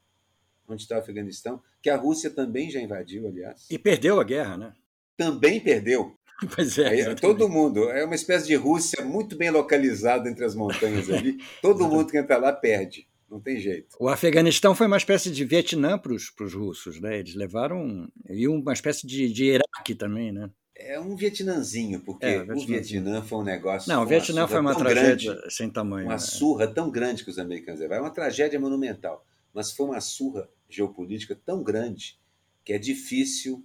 onde está o Afeganistão, que a Rússia também já invadiu, aliás. E perdeu a guerra, né? Também perdeu. Pois é. é todo mundo. É uma espécie de Rússia muito bem localizada entre as montanhas ali. Todo mundo que entra lá perde. Não tem jeito. O Afeganistão foi uma espécie de Vietnã para os russos, né? Eles levaram. E uma espécie de, de Iraque também, né? É um Vietnãzinho, porque é, o Vietnã foi um negócio. Não, o Vietnã foi uma tragédia grande, sem tamanho. Uma né? surra tão grande que os americanos levaram. É uma tragédia monumental. Mas foi uma surra geopolítica tão grande que é difícil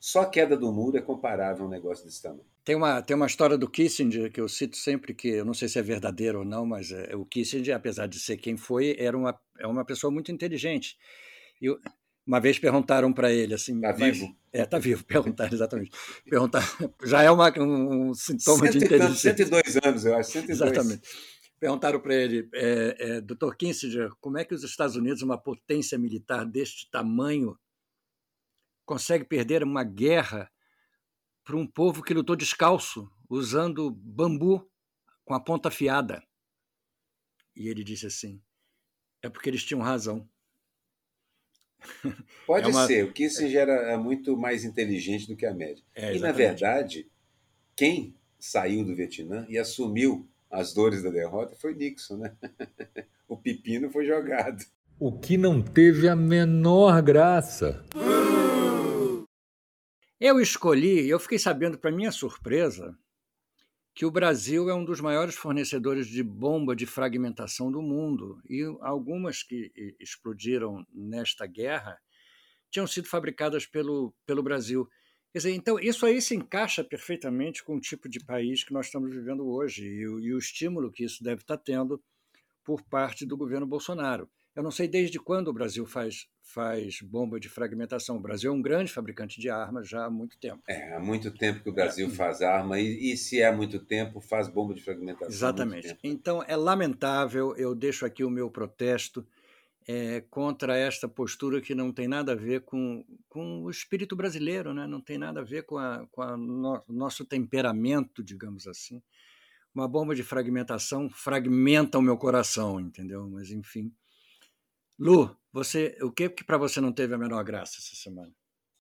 só a queda do muro é comparável a um negócio desse tamanho. Tem uma, tem uma história do Kissinger que eu cito sempre, que eu não sei se é verdadeiro ou não, mas é, o Kissinger, apesar de ser quem foi, era uma, é uma pessoa muito inteligente. E uma vez perguntaram para ele assim. Está vivo? É, está vivo, perguntaram exatamente. Perguntar, já é uma, um, sintoma Cento, de inteligência. 102 anos, eu acho. 102. Exatamente. Perguntaram para ele, é, é, Dr. Kissinger, como é que os Estados Unidos, uma potência militar deste tamanho, consegue perder uma guerra para um povo que lutou descalço, usando bambu com a ponta afiada. E ele disse assim: é porque eles tinham razão. Pode é uma... ser, o Kissinger era muito mais inteligente do que a média. É, e, na verdade, quem saiu do Vietnã e assumiu as dores da derrota foi Nixon, né? o pepino foi jogado. O que não teve a menor graça. Eu escolhi, eu fiquei sabendo, para minha surpresa, que o Brasil é um dos maiores fornecedores de bomba de fragmentação do mundo. E algumas que explodiram nesta guerra tinham sido fabricadas pelo, pelo Brasil. Quer dizer, então, isso aí se encaixa perfeitamente com o tipo de país que nós estamos vivendo hoje e, e o estímulo que isso deve estar tendo por parte do governo Bolsonaro. Eu não sei desde quando o Brasil faz, faz bomba de fragmentação. O Brasil é um grande fabricante de armas já há muito tempo. É, há muito tempo que o Brasil é. faz arma e, e, se é muito tempo, faz bomba de fragmentação. Exatamente. Então, é lamentável, eu deixo aqui o meu protesto é, contra esta postura que não tem nada a ver com, com o espírito brasileiro, né? não tem nada a ver com, a, com o no, nosso temperamento, digamos assim. Uma bomba de fragmentação fragmenta o meu coração, entendeu? Mas, enfim. Lu, você, o que que para você não teve a menor graça essa semana?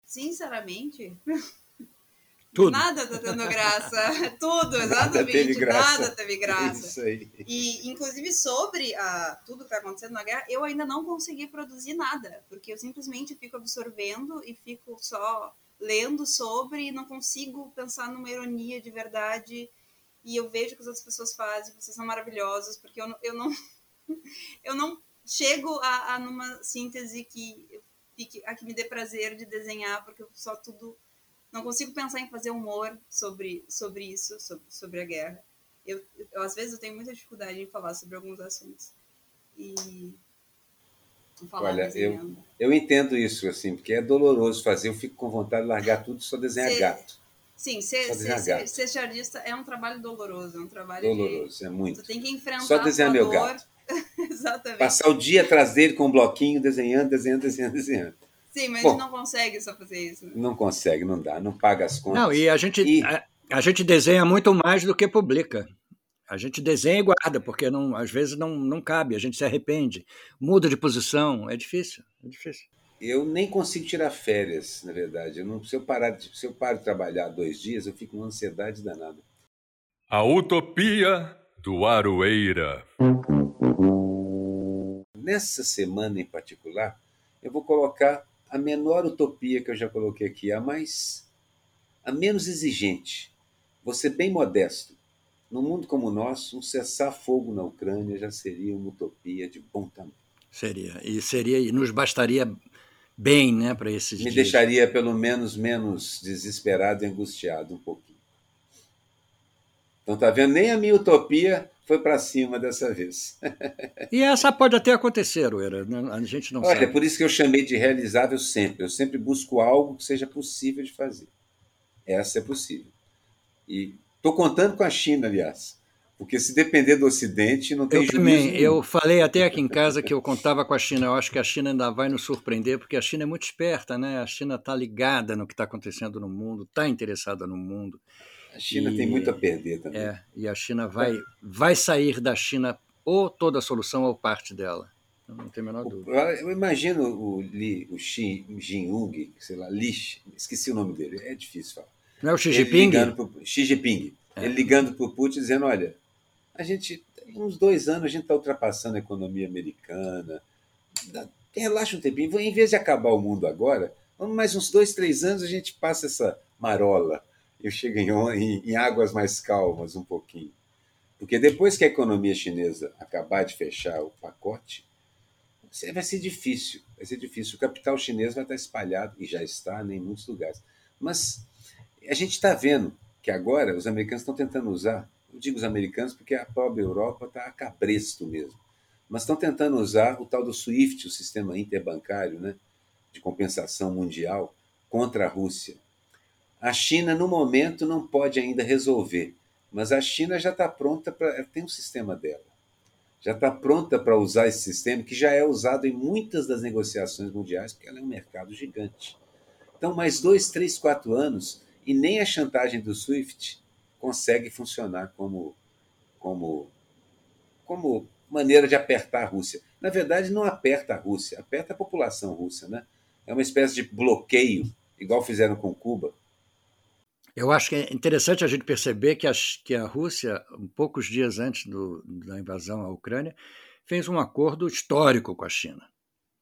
Sinceramente, tudo. Nada tá dando graça. Tudo, exatamente. Nada teve graça. Nada teve graça. Isso aí. E, inclusive, sobre a, tudo que está acontecendo na guerra, eu ainda não consegui produzir nada, porque eu simplesmente fico absorvendo e fico só lendo sobre e não consigo pensar numa ironia de verdade. E eu vejo que as outras pessoas fazem, vocês são maravilhosos, porque eu, eu não. eu não chego a, a numa síntese que, fique, a que me dê prazer de desenhar, porque eu só tudo. Não consigo pensar em fazer humor sobre, sobre isso, sobre, sobre a guerra. Eu, eu, às vezes, eu tenho muita dificuldade em falar sobre alguns assuntos. E. Olha, eu, eu entendo isso, assim, porque é doloroso fazer. Eu fico com vontade de largar tudo e só desenhar ser, gato. Sim, ser, ser, ser, ser é um trabalho doloroso, é um trabalho doloroso, de, é muito. Tu tem que enfrentar só desenhar meu gato. Exatamente. Passar o dia atrás dele com um bloquinho, desenhando, desenhando, desenhando, desenhando. Sim, mas Bom, a gente não consegue só fazer isso. Né? Não consegue, não dá, não paga as contas. Não, e a gente, e... A, a, gente desenha muito mais do que publica. A gente desenha e guarda, porque não, às vezes não, não cabe, a gente se arrepende, muda de posição, é difícil, é difícil. Eu nem consigo tirar férias, na verdade. Eu não, se, eu parar de, se eu paro de trabalhar dois dias, eu fico com uma ansiedade danada. A utopia do Aroeira. Nessa semana em particular, eu vou colocar a menor utopia que eu já coloquei aqui, a mais a menos exigente. Vou ser bem modesto. Num mundo como o nosso, um cessar-fogo na Ucrânia já seria uma utopia de bom tamanho. Seria. E seria e nos bastaria bem, né, para esses Me dias. deixaria pelo menos menos desesperado e angustiado um pouquinho. Então tá vendo? Nem a minha utopia foi para cima dessa vez. e essa pode até acontecer, Uera, né? a gente não Olha, sabe. é por isso que eu chamei de realizável sempre. Eu sempre busco algo que seja possível de fazer. Essa é possível. E estou contando com a China, aliás. Porque se depender do Ocidente, não tem eu também. Eu falei até aqui em casa que eu contava com a China. Eu acho que a China ainda vai nos surpreender, porque a China é muito esperta, né? A China está ligada no que está acontecendo no mundo, está interessada no mundo. A China e, tem muito a perder também. É, e a China vai, vai sair da China ou toda a solução ou parte dela. Não tem a menor dúvida. Eu imagino o, Li, o Xi Jinping, sei lá, Li, esqueci o nome dele, é difícil falar. Não é o Xi Jinping? Pro, Xi Jinping. É. Ele ligando para o Putin dizendo: olha, a gente, uns dois anos, a gente está ultrapassando a economia americana. Relaxa um tempinho. Em vez de acabar o mundo agora, vamos mais uns dois, três anos, a gente passa essa marola. Eu chego em, em, em águas mais calmas um pouquinho. Porque depois que a economia chinesa acabar de fechar o pacote, vai ser difícil. Vai ser difícil. O capital chinês vai estar espalhado, e já está né, em muitos lugares. Mas a gente está vendo que agora os americanos estão tentando usar eu digo os americanos porque a própria Europa está a cabresto mesmo. Mas estão tentando usar o tal do SWIFT, o sistema interbancário né, de compensação mundial, contra a Rússia. A China, no momento, não pode ainda resolver, mas a China já está pronta para. tem um sistema dela. Já está pronta para usar esse sistema, que já é usado em muitas das negociações mundiais, porque ela é um mercado gigante. Então, mais dois, três, quatro anos, e nem a chantagem do SWIFT consegue funcionar como, como, como maneira de apertar a Rússia. Na verdade, não aperta a Rússia, aperta a população russa. Né? É uma espécie de bloqueio, igual fizeram com Cuba. Eu acho que é interessante a gente perceber que a, que a Rússia, poucos dias antes do, da invasão à Ucrânia, fez um acordo histórico com a China.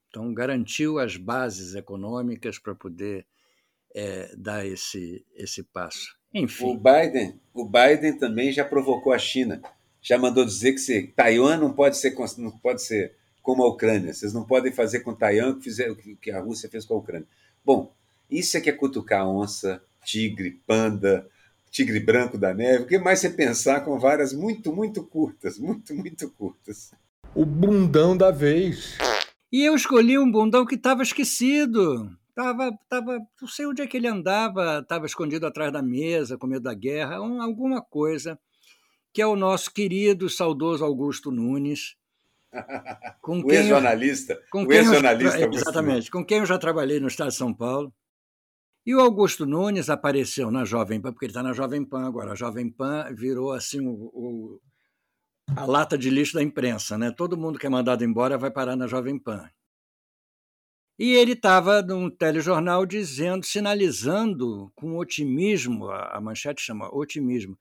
Então, garantiu as bases econômicas para poder é, dar esse, esse passo. Enfim. O Biden, o Biden também já provocou a China. Já mandou dizer que se, Taiwan não pode ser não pode ser como a Ucrânia. Vocês não podem fazer com Taiwan o que, fizeram, que a Rússia fez com a Ucrânia. Bom, isso é que é cutucar onça, tigre, panda, tigre branco da neve. O que mais você pensar com varas muito, muito curtas, muito, muito curtas. O bundão da vez. E eu escolhi um bundão que estava esquecido. Tava, tava, não sei onde é que ele andava, estava escondido atrás da mesa, com medo da guerra, um, alguma coisa, que é o nosso querido, saudoso Augusto Nunes. Com o ex-jornalista. Com o ex-jornalista. Exatamente, com quem eu já trabalhei no Estado de São Paulo. E o Augusto Nunes apareceu na Jovem Pan, porque ele está na Jovem Pan agora. A Jovem Pan virou assim o, o, a lata de lixo da imprensa, né? Todo mundo que é mandado embora vai parar na Jovem Pan. E ele estava num telejornal dizendo, sinalizando com otimismo, a manchete chama otimismo,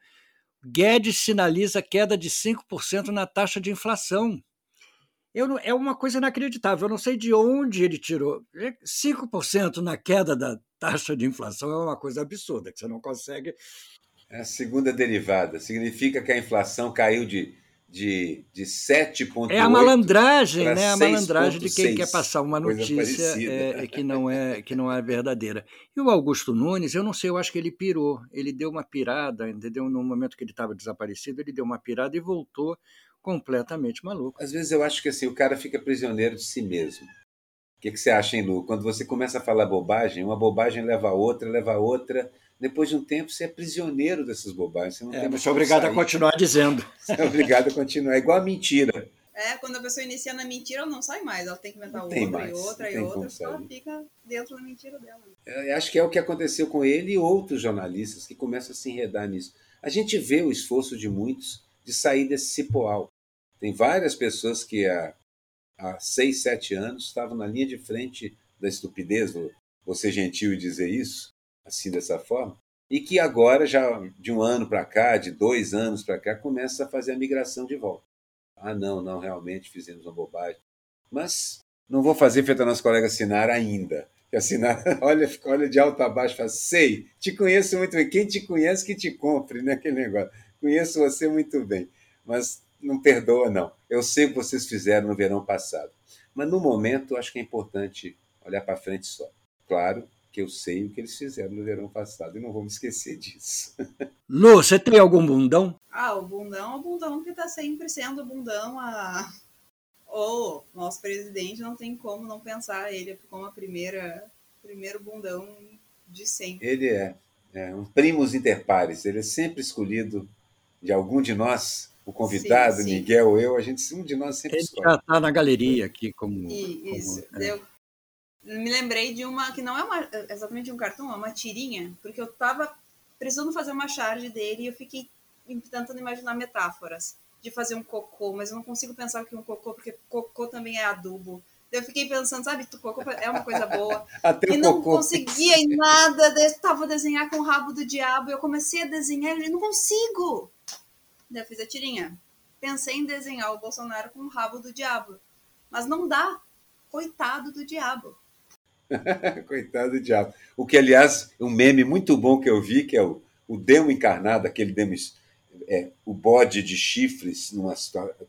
Guedes sinaliza queda de 5% na taxa de inflação. Eu, é uma coisa inacreditável, eu não sei de onde ele tirou. 5% na queda da taxa de inflação é uma coisa absurda, que você não consegue. É a segunda derivada. Significa que a inflação caiu de de, de 7,8. É a malandragem, né? A malandragem de quem quer passar uma notícia é, é, que, não é, que não é verdadeira. E o Augusto Nunes, eu não sei, eu acho que ele pirou. Ele deu uma pirada, entendeu? No momento que ele estava desaparecido, ele deu uma pirada e voltou completamente maluco. Às vezes eu acho que assim, o cara fica prisioneiro de si mesmo. O que, que você acha, hein, Lu? Quando você começa a falar bobagem, uma bobagem leva a outra, leva a outra depois de um tempo você é prisioneiro dessas bobagens. Você não é, você é obrigado sair. a continuar dizendo. Você é obrigado a continuar. É igual a mentira. É, quando a pessoa inicia na mentira, ela não sai mais. Ela tem que inventar outra, mais, e outra e outra, porque ela fica dentro da mentira dela. Eu acho que é o que aconteceu com ele e outros jornalistas que começam a se enredar nisso. A gente vê o esforço de muitos de sair desse cipoal. Tem várias pessoas que há, há seis, sete anos estavam na linha de frente da estupidez, vou ser gentil e dizer isso, assim dessa forma, e que agora, já de um ano para cá, de dois anos para cá, começa a fazer a migração de volta. Ah, não, não, realmente fizemos uma bobagem. Mas não vou fazer feito a nosso colega Sinar ainda. Que assinar, olha, olha de alto a baixo, fala, sei, te conheço muito bem. Quem te conhece que te compre, né? Aquele negócio. Conheço você muito bem. Mas não perdoa, não. Eu sei o que vocês fizeram no verão passado. Mas no momento, acho que é importante olhar para frente só. Claro, que eu sei o que eles fizeram no verão passado e não vou me esquecer disso. Lu, você tem algum bundão? Ah, o bundão é o bundão que tá sempre sendo bundão a. Ou nosso presidente não tem como não pensar ele como a primeira primeiro bundão de sempre. Ele é, é um primus inter pares, ele é sempre escolhido de algum de nós, o convidado, sim, sim. Miguel eu, a gente um de nós sempre ele já está na galeria aqui como. Isso. como é. Eu me lembrei de uma que não é uma, exatamente um cartão, é uma tirinha, porque eu estava precisando fazer uma charge dele e eu fiquei tentando imaginar metáforas de fazer um cocô, mas eu não consigo pensar que um cocô, porque cocô também é adubo. Eu fiquei pensando, sabe, tu cocô é uma coisa boa. Até e não cocô. conseguia em nada, daí eu tava a desenhar com o rabo do diabo, e eu comecei a desenhar e não consigo. Daí eu fiz a tirinha. Pensei em desenhar o Bolsonaro com o rabo do diabo, mas não dá. Coitado do diabo. Coitado do diabo. O que, aliás, um meme muito bom que eu vi, que é o, o demo encarnado, aquele demo, é, o bode de chifres numa,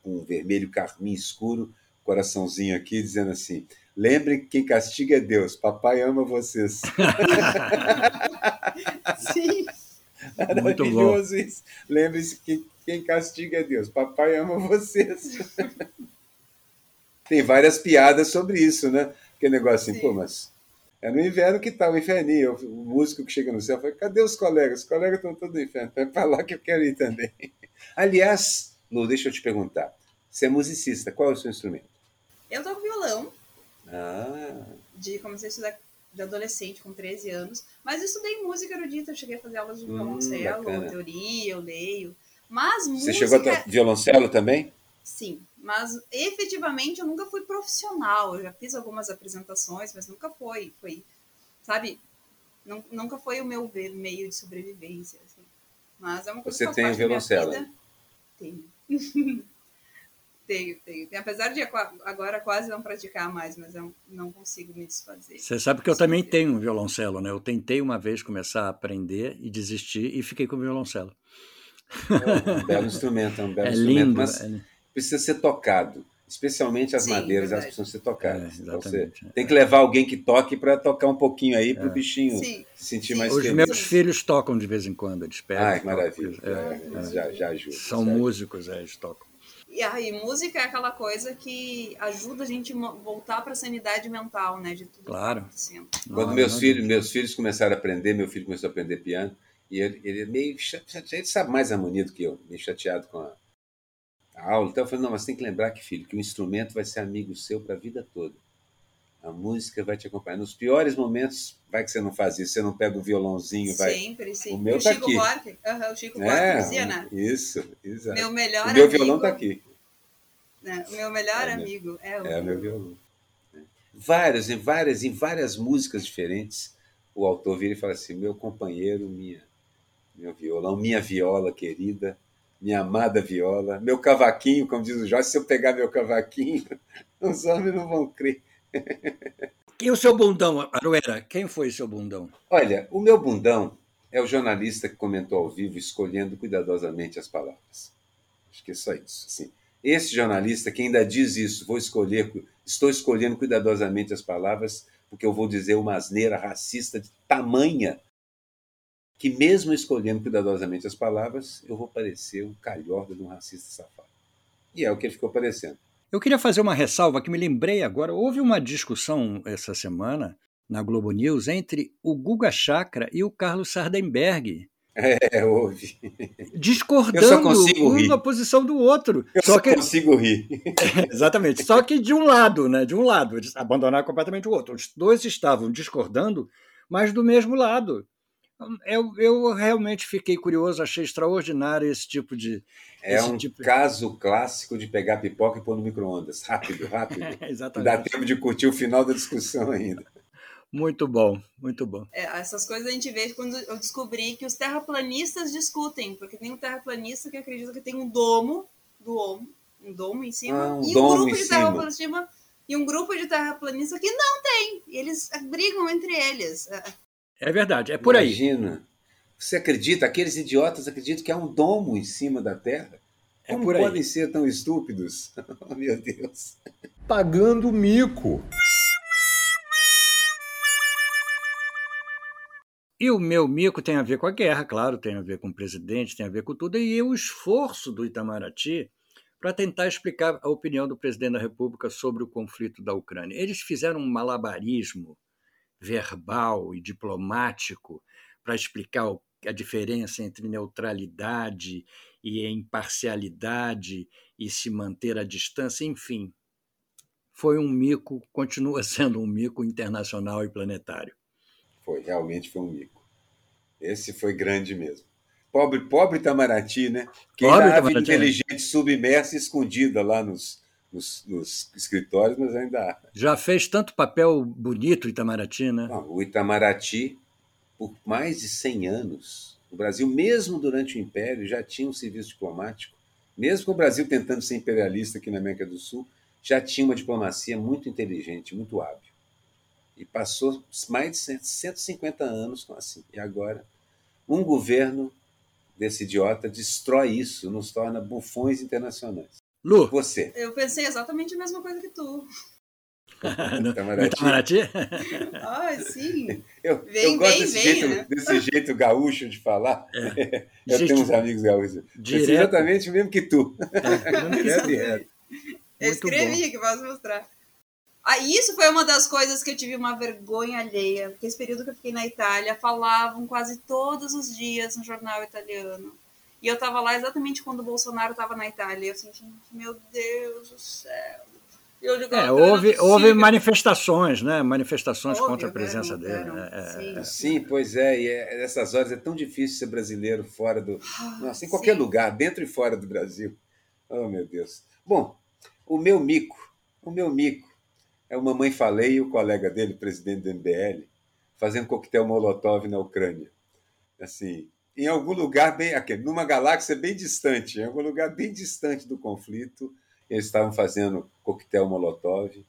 com um vermelho carmim escuro, coraçãozinho aqui, dizendo assim: lembrem que quem castiga é Deus, papai ama vocês. Sim. Maravilhoso isso. Lembre-se que quem castiga é Deus, papai ama vocês. Tem várias piadas sobre isso, né? Aquele negócio assim, Sim. pô, mas é no inverno que tá o inferninho. O músico que chega no céu fala: cadê os colegas? Os colegas estão todos no inferno. É para lá que eu quero ir também. Aliás, Lu, deixa eu te perguntar. Você é musicista, qual é o seu instrumento? Eu toco violão. Ah. De, comecei a estudar de adolescente, com 13 anos. Mas eu estudei música erudita, eu cheguei a fazer aulas de violoncelo, hum, teoria, eu leio. Mas Você música... chegou a violoncelo também? Sim, mas efetivamente eu nunca fui profissional. Eu já fiz algumas apresentações, mas nunca foi, foi, sabe? Nunca foi o meu meio de sobrevivência. Assim. Mas é uma coisa Você que tem violoncelo? Tenho. tenho, tenho. Apesar de agora quase não praticar mais, mas eu não consigo me desfazer. Você sabe que eu também tenho um violoncelo, né? Eu tentei uma vez começar a aprender e desistir e fiquei com o violoncelo. É um belo instrumento, é um belo é instrumento, lindo, mas é... precisa ser tocado. Especialmente as Sim, madeiras, elas verdade. precisam ser tocadas. É, então você exatamente, é. tem que levar alguém que toque para tocar um pouquinho aí, para o bichinho Sim. se sentir Sim. mais Os feliz. meus filhos tocam de vez em quando, eles pegam. Ai, que maravilha. é, É, já, já ajuda. São ajuda. músicos, é, eles tocam. E aí, música é aquela coisa que ajuda a gente voltar para a sanidade mental, né? De tudo Claro. que tá acontecendo. Quando Não, meus filhos, meus filhos começaram a aprender, meu filho começou a aprender piano, e ele, ele é meio chateado, ele sabe mais harmonia do que eu, meio chateado com a, a aula. Então eu falei, não, mas tem que lembrar que, filho, que o instrumento vai ser amigo seu para a vida toda. A música vai te acompanhar. Nos piores momentos, vai que você não faz isso, você não pega o violãozinho, vai. Sempre, sim. O meu o tá Chico aqui. Buarque, aham, o Chico Buarque dizia, né? isso, exato. Meu melhor o meu amigo, violão está aqui. né? O meu melhor É, meu- amigo é o É o meu violão. Várias, em várias, em várias músicas diferentes, o autor vira e fala assim: meu companheiro, minha, meu violão, minha viola querida, minha amada viola, meu cavaquinho, como diz o Jorge, se eu pegar meu cavaquinho, os homens não vão crer. E o seu bundão, Aroeira? Quem foi seu bundão? Olha, o meu bundão é o jornalista que comentou ao vivo, escolhendo cuidadosamente as palavras. Acho que é só isso. Assim, esse jornalista que ainda diz isso, vou escolher, estou escolhendo cuidadosamente as palavras, porque eu vou dizer uma asneira racista de tamanha que mesmo escolhendo cuidadosamente as palavras, eu vou parecer um calhorda de um racista safado. E é o que ele ficou parecendo. Eu queria fazer uma ressalva que me lembrei agora. Houve uma discussão essa semana na Globo News entre o Guga Chakra e o Carlos Sardenberg, É, houve. discordando um rir. da posição do outro. Eu Só só que consigo rir. Exatamente. Só que de um lado, né? De um lado, eles abandonaram completamente o outro. Os dois estavam discordando, mas do mesmo lado. Eu, eu realmente fiquei curioso, achei extraordinário esse tipo de. É esse um tipo- caso clássico de pegar pipoca e pôr no micro-ondas. Rápido, rápido. Dá Exatamente. tempo de curtir o final da discussão ainda. Muito bom, muito bom. É, essas coisas a gente vê quando eu descobri que os terraplanistas discutem, porque tem um terraplanista que acredita que tem um domo do homo, um domo em cima, Ah, um e um domo grupo em de cima. terraplanistas e um grupo de terraplanistas que não tem. E eles brigam entre eles. É, verdade, é por aí. Imagina. Você acredita, aqueles idiotas acreditam que há um domo em cima da Terra? É Como por aí. podem ser tão estúpidos? Oh, meu Deus. Pagando mico. E o meu mico tem a ver com a guerra, claro, tem a ver com o presidente, tem a ver com tudo, e o esforço do Itamaraty para tentar explicar a opinião do presidente da República sobre o conflito da Ucrânia. Eles fizeram um malabarismo verbal e diplomático para explicar a diferença entre neutralidade e imparcialidade e se manter à distância, enfim. Foi um mico, continua sendo um mico internacional e planetário. Foi, realmente foi um mico. Esse foi grande mesmo. Pobre, pobre Itamaraty, né? Que pobre Itamaraty, inteligente submersa e escondida lá nos, nos, nos, escritórios, mas ainda há. Já fez tanto papel bonito o Itamaraty, né? Não, o Itamaraty, por mais de 100 anos, o Brasil, mesmo durante o Império, já tinha um serviço diplomático. Mesmo com o Brasil tentando ser imperialista aqui na América do Sul, já tinha uma diplomacia muito inteligente, muito hábil. E passou mais de 150 anos assim. E agora, um governo desse idiota destrói isso, nos torna bufões internacionais. Lu, você. Eu pensei exatamente a mesma coisa que tu. no Itamaraty? Itamaraty? ah, sim. Eu, vem, eu gosto vem, desse, vem, jeito, né? desse jeito gaúcho de falar. É. Eu Gente, tenho uns amigos gaúchos. Direto. exatamente o mesmo que tu. É, eu escrevi aqui, posso mostrar. Ah, isso foi uma das coisas que eu tive uma vergonha alheia. Porque esse período que eu fiquei na Itália, falavam quase todos os dias no jornal italiano. E eu estava lá exatamente quando o Bolsonaro estava na Itália. Eu senti, meu Deus do céu. Eu digo, é, houve, houve manifestações, né? Manifestações Óbvio, contra a presença dele. Né? É, sim. sim. pois é. E é, nessas horas é tão difícil ser brasileiro fora do. Ah, Nossa, em qualquer sim. lugar, dentro e fora do Brasil. Oh, meu Deus. Bom, o meu mico, o meu mico é o Mamãe Falei e o colega dele, presidente do MBL, fazendo coquetel Molotov na Ucrânia. Assim, em algum lugar bem aqui, numa galáxia bem distante, em algum lugar bem distante do conflito, eles estavam fazendo coquetel Molotov.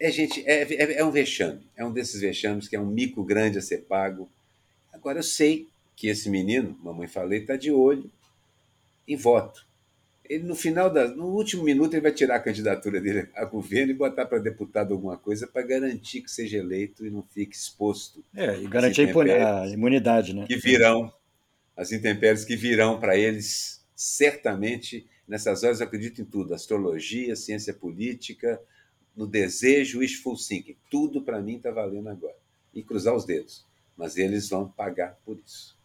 É, gente, é, é, é um vexame, é um desses vexames que é um mico grande a ser pago. Agora eu sei que esse menino, mamãe falei, está de olho em voto ele no final da, no último minuto ele vai tirar a candidatura dele a governo e botar para deputado alguma coisa para garantir que seja eleito e não fique exposto. É, e garantir a imunidade, né? Que virão as intempéries que virão para eles certamente nessas horas eu acredito em tudo, astrologia, ciência política, no desejo, wishful thinking, tudo para mim está valendo agora. E cruzar os dedos, mas eles vão pagar por isso.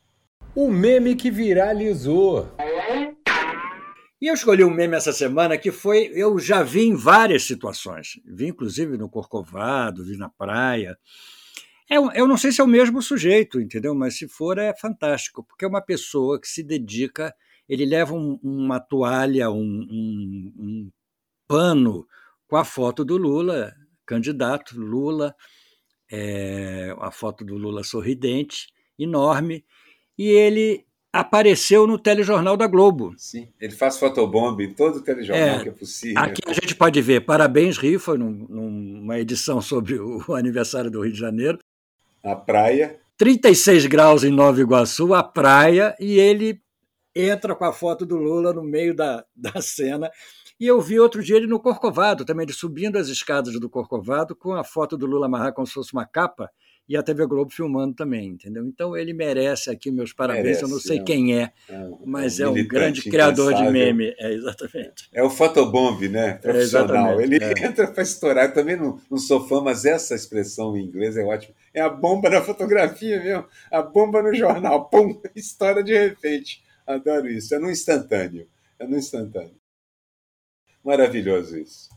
O meme que viralizou. E eu escolhi um meme essa semana que foi. Eu já vi em várias situações. Vi, inclusive, no Corcovado, vi na praia. É, eu não sei se é o mesmo sujeito, entendeu? Mas se for, é fantástico, porque é uma pessoa que se dedica. Ele leva um, uma toalha, um, um, um pano com a foto do Lula, candidato Lula, é, a foto do Lula sorridente, enorme, e ele apareceu no telejornal da Globo. Sim, ele faz fotobomb em todo o telejornal é, que é possível. Aqui a gente pode ver Parabéns Rio, foi num, numa edição sobre o aniversário do Rio de Janeiro. A praia. 36 graus em Nova Iguaçu, a praia, e ele entra com a foto do Lula no meio da, da cena. E eu vi outro dia ele no Corcovado, também ele subindo as escadas do Corcovado com a foto do Lula amarrar como se fosse uma capa e a TV Globo filmando também, entendeu? Então ele merece aqui meus parabéns. Merece, eu não sei é quem é, é mas é um, é um grande criador de meme. É, exatamente. É o fotobomb, né? É, Profissional. ele é. entra para estourar. Eu também não, não sou fã, mas essa expressão em inglês é ótima. É a bomba na fotografia mesmo, a bomba no jornal. Pum! Estoura de repente. Adoro isso. É no instantâneo. É no instantâneo. Maravilhoso isso.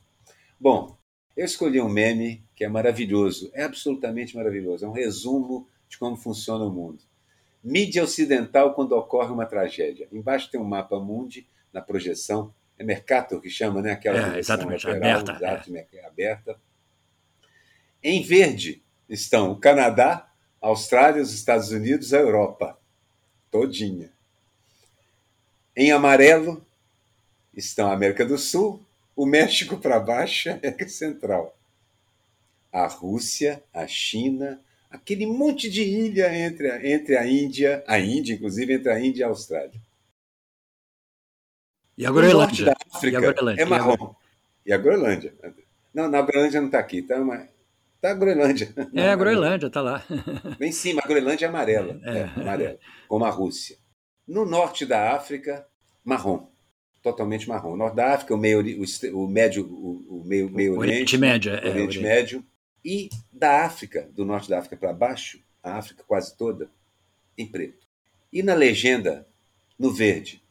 Bom, eu escolhi um meme que é maravilhoso, é absolutamente maravilhoso. É um resumo de como funciona o mundo. Mídia ocidental quando ocorre uma tragédia. Embaixo tem um mapa mundi na projeção. É Mercator que chama, né? Aquela é, exatamente, lateral, aberta. É. aberta. Em verde estão o Canadá, a Austrália, os Estados Unidos, a Europa. Todinha. Em amarelo estão a América do Sul, o México para baixo, a América Central. A Rússia, a China, aquele monte de ilha entre a, entre a Índia, a Índia, inclusive, entre a Índia e a Austrália. E a Groenlândia. Norte da África é marrom. E a Groenlândia. Não, na Groenlândia não está aqui, tá? Mas Tá a Groenlândia. É, a Groenlândia, tá lá. Bem em cima, a Groenlândia é amarela. É. É, amarela. Como a Rússia. No norte da África, marrom. Totalmente marrom. No norte da África, o meio, o, o médio, o, o meio, meio O oriente. Oriente Médio. É, Oriente. Médio. E da África, do norte da África para baixo, a África quase toda, em preto. E na legenda, no verde.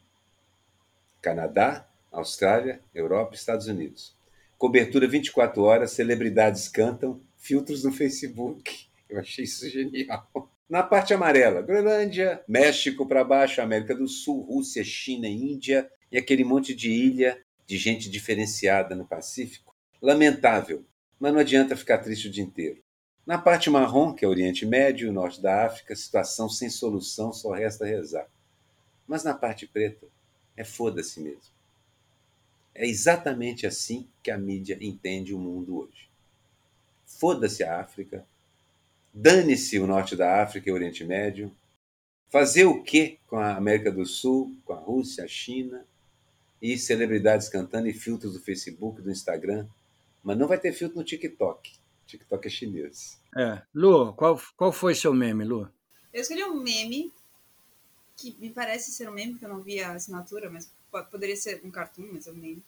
Canadá, Austrália, Europa Estados Unidos. Cobertura 24 horas, celebridades cantam, filtros no Facebook. Eu achei isso genial. Na parte amarela, Groenlândia, México para baixo, América do Sul, Rússia, China, Índia e aquele monte de ilha de gente diferenciada no Pacífico. Lamentável, mas não adianta ficar triste o dia inteiro. Na parte marrom, que é Oriente Médio e Norte da África, situação sem solução, só resta rezar. Mas na parte preta, é foda-se mesmo. É exatamente assim que a mídia entende o mundo hoje. Foda-se a África, dane-se o norte da África e o Oriente Médio. Fazer o quê com a América do Sul, com a Rússia, a China e celebridades cantando e filtros do Facebook, do Instagram. Mas não vai ter filtro no TikTok. TikTok é chinês. É. Lu, qual, qual foi seu meme, Lu? Eu escolhi um meme que me parece ser um meme, porque eu não vi a assinatura, mas po- poderia ser um cartoon, mas é um meme.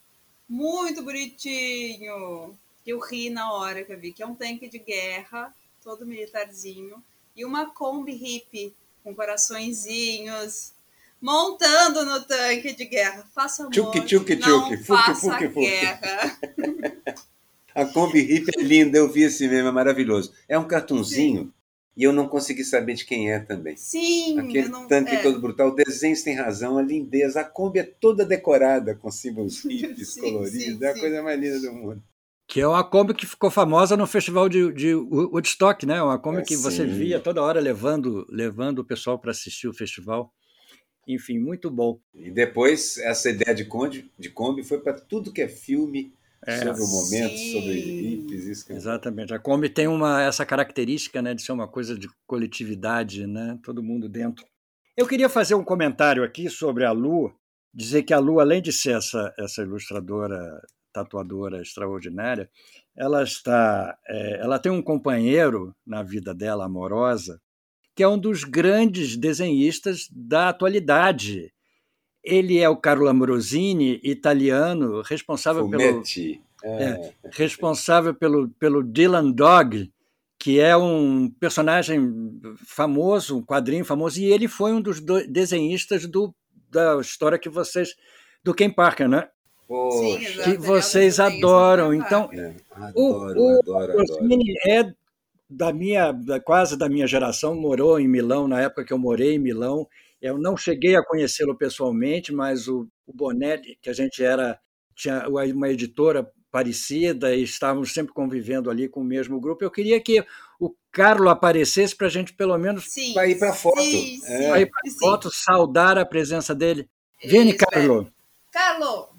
Muito bonitinho! Que eu ri na hora que eu vi, que é um tanque de guerra, todo militarzinho, e uma Kombi hippie com coraçõezinhos montando no tanque de guerra. Faça amor, Tchuki, tchuki, não tchuki, fuki, faça fuki, fuki. guerra. A Kombi Hip é linda, eu vi esse meme, é maravilhoso. É um cartunzinho e eu não consegui saber de quem é também. Sim, Aquele eu não... tanque é. todo brutal, o desenho tem razão, a lindeza. A Kombi é toda decorada com símbolos hippies, Sim, coloridos, sim, é a sim. coisa mais linda do mundo. Que é uma Kombi que ficou famosa no festival de, de Woodstock, né? Uma Kombi É, que você sim. via toda hora levando, levando o pessoal para assistir o festival. Enfim, muito bom. E depois, essa ideia de Kombi, de Kombi foi para tudo que é filme, É. sobre o momento, Sim. sobre hippies, isso que é Exatamente. A Kombi tem uma, essa característica né, de ser uma coisa de coletividade, né? todo mundo dentro. Eu queria fazer um comentário aqui sobre a Lu, dizer que a Lu, além de ser essa, essa ilustradora, tatuadora extraordinária, ela está, é, ela tem um companheiro na vida dela amorosa que é um dos grandes desenhistas da atualidade. Ele é o Carlo Ambrosini, italiano, responsável pelo Fumetti. É, responsável pelo, pelo Dylan Dog, que é um personagem famoso, um quadrinho famoso, e ele foi um dos do- desenhistas do, da história que vocês. do Ken Parker, né? Poxa, Sim, Que exato. vocês adoram. Então, é, o, adoro, o adoro, adoro. Rossini é da minha, da- quase da minha geração, morou em Milão, na época que eu morei em Milão. Eu não cheguei a conhecê-lo pessoalmente, mas o, o Bonetti, que a gente era, tinha uma editora parecida e estávamos sempre convivendo ali com o mesmo grupo. Eu queria que o Carlo aparecesse para a gente, pelo menos, Sim, Vai ir pra foto. Sim, É. sim, aí para foto, saudar a presença dele. Vieni, Isso, Carlo. é. Carlo,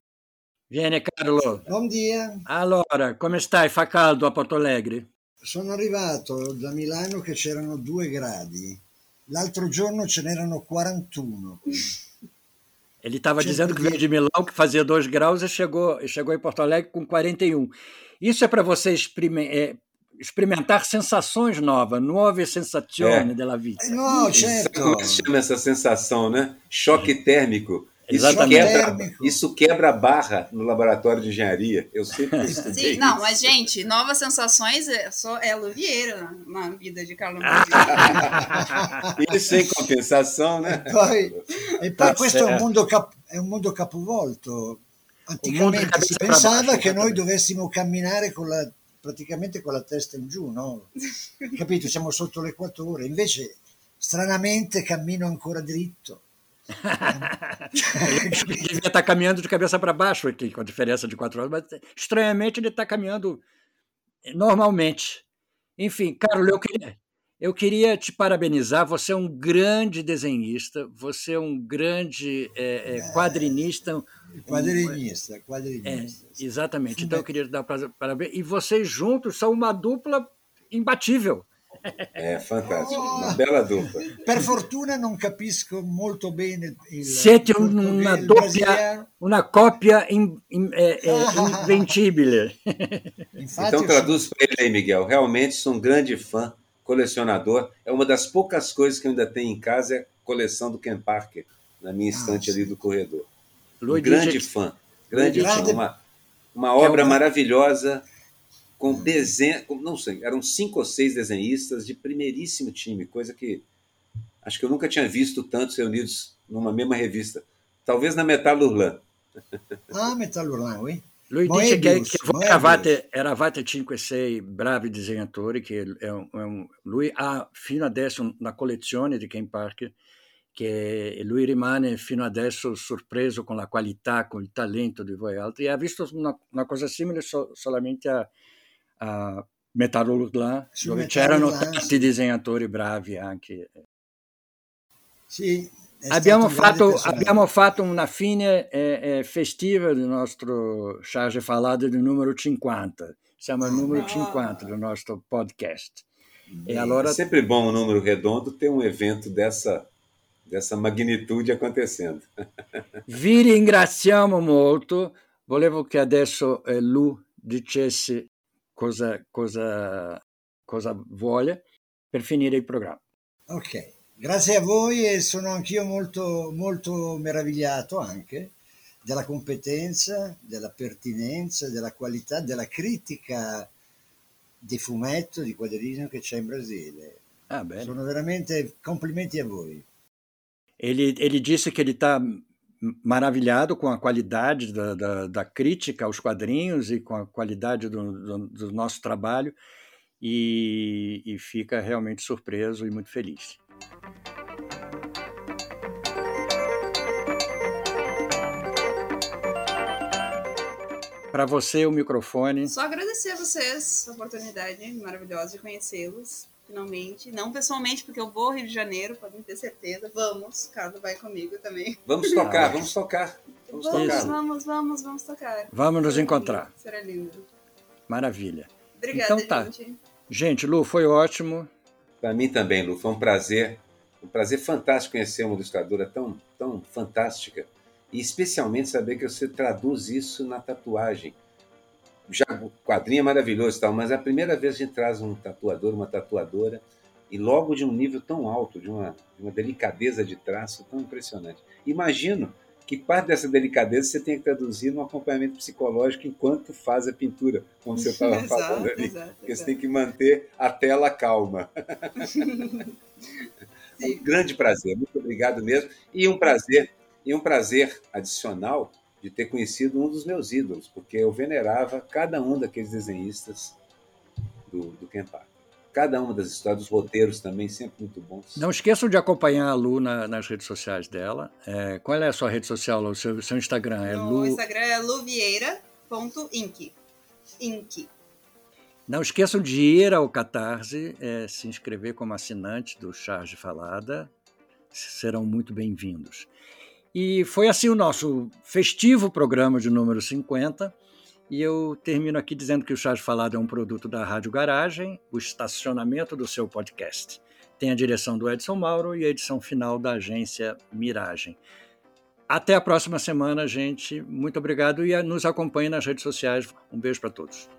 Vieni, Carlo. Buon dia, Allora, come stai? Fa caldo a Porto Alegre? Sono arrivato da Milano che c'erano due gradi, l'altro giorno ce n'erano 41. qui. Ele estava dizendo que veio de Milão, que fazia 2 graus, e chegou, e chegou em Porto Alegre com 41. Isso é para você exprime- é, experimentar sensações novas, nuove sensazioni É. della vita. Eh no, Sabe certo, como é que se chama essa sensação, né? Choque térmico. Isso Exatamente. quebra, isso quebra a barra no laboratório de engenharia. Eu sempre estudei sim, não, isso. mas gente, novas sensações é só é Luvieiro na, vida de Carlo. Ambrosini. Isso em compensação, né? poi, e poi Tá questo è un, certo. mondo cap- è un mondo capovolto. Anticamente si pensava che noi dovessimo camminare con la, praticamente con la testa in giù, no? Capito? Siamo sotto l'equatore, invece stranamente cammino ancora dritto. Ele devia estar caminhando de cabeça para baixo aqui, com a diferença de quatro horas, mas estranhamente ele está caminhando normalmente. Enfim, Carlos, eu queria, eu queria te parabenizar. Você é um grande desenhista, você é um grande é, é, quadrinista. um- Quadrinista, É, quadrinista. exatamente. Então eu queria te dar parabéns. E vocês juntos são uma dupla imbatível. É fantástico, uma bela dupla. Per fortuna non capisco molto bene il Siete un- una il doppia, brasiliano. una coppia in- in- eh, eh, invencibile. Infatti, Então traduz para ele aí, Miguel. Realmente sou um grande fã, colecionador. É uma das poucas coisas que eu ainda tenho em casa é a coleção do Ken Parker, na minha estante Ah, ali do corredor. Um grande fã, grande Grande- fã. Uma, uma obra uma- maravilhosa, com desenho, com- não sei, eram cinco ou seis desenhistas de primeiríssimo time, coisa que acho que eu nunca tinha visto tantos reunidos numa mesma revista. Talvez na Metalurlan. Ah, Metallurlan, oui. Lui dice che, Moebius, che eravate, eravate 5-6 bravi disegnatori, che è un- è un- lui ha fino adesso una collezione di Ken Parker che lui rimane fino adesso sorpreso con la qualità, con il talento di voi altri e ha visto una, una cosa simile so- solamente a, a Metalurlan, Su dove c'erano Metalurlan, tanti sì. disegnatori bravi anche. Sì, Abbiamo un fatto, abbiamo fatto una fine eh, eh, festiva del nostro Charge Falado del numero 50. Siamo al numero 50 del nostro podcast. E allora É sempre bom um número redondo ter um evento dessa, dessa magnitude acontecendo. vi ringraziamo molto. Volevo che adesso eh, Lu dicesse cosa, cosa, cosa vuole per finire il programma. Ok, grazie a voi e sono anch'io molto, molto meravigliato anche della competenza, della pertinenza, della qualità, della critica di fumetto, di quadrino che c'è in Brasile. Ah, bene. Sono veramente complimenti a voi. Ele, ele disse que ele está maravilhado com a qualidade da, da, da crítica aos quadrinhos e com a qualidade do, do, do nosso trabalho e, e fica realmente surpreso e muito feliz. Para você, o microfone. Só agradecer a vocês a oportunidade maravilhosa de conhecê-los, finalmente. Não pessoalmente, porque eu vou ao Rio de Janeiro, podem ter certeza. Vamos, Carlos vai comigo também. Vamos tocar, vamos tocar. Vamos Vamos, tocar. vamos, vamos, vamos tocar. Vamos nos Será encontrar. lindo, Será lindo. Maravilha. Obrigada, Então tá. gente. Gente, Lu, foi ótimo. Para mim também, Lu, foi um prazer, um prazer fantástico conhecer uma ilustradora tão, tão fantástica e especialmente saber que você traduz isso na tatuagem. Já o quadrinho é maravilhoso e tal, mas é a primeira vez que a gente traz um tatuador, uma tatuadora e logo de um nível tão alto, de uma, de uma delicadeza de traço tão impressionante. Imagino que parte dessa delicadeza você tem que traduzir no acompanhamento psicológico enquanto faz a pintura, como você estava falando ali. exato. Porque você exato. tem que manter a tela calma. Um grande prazer, muito obrigado mesmo. E um prazer, e um prazer adicional de ter conhecido um dos meus ídolos, porque eu venerava cada um daqueles desenhistas do, do Ken Parker. Cada uma das histórias, dos roteiros também, sempre muito bons. Não esqueçam de acompanhar a Lu na- nas redes sociais dela. É, qual é a sua rede social, Lu? O seu, seu Instagram? É Lu... Instagram é luvieira.inc. Inc. Não esqueçam de ir ao Catarse, é, se inscrever como assinante do Charge Falada. Serão muito bem-vindos. E foi assim o nosso festivo programa de número 50. E eu termino aqui dizendo que o Charge Falada é um produto da Rádio Garagem, o estacionamento do seu podcast. Tem a direção do Edson Mauro e a edição final da agência Miragem. Até a próxima semana, gente. Muito obrigado e nos acompanhe nas redes sociais. Um beijo para todos.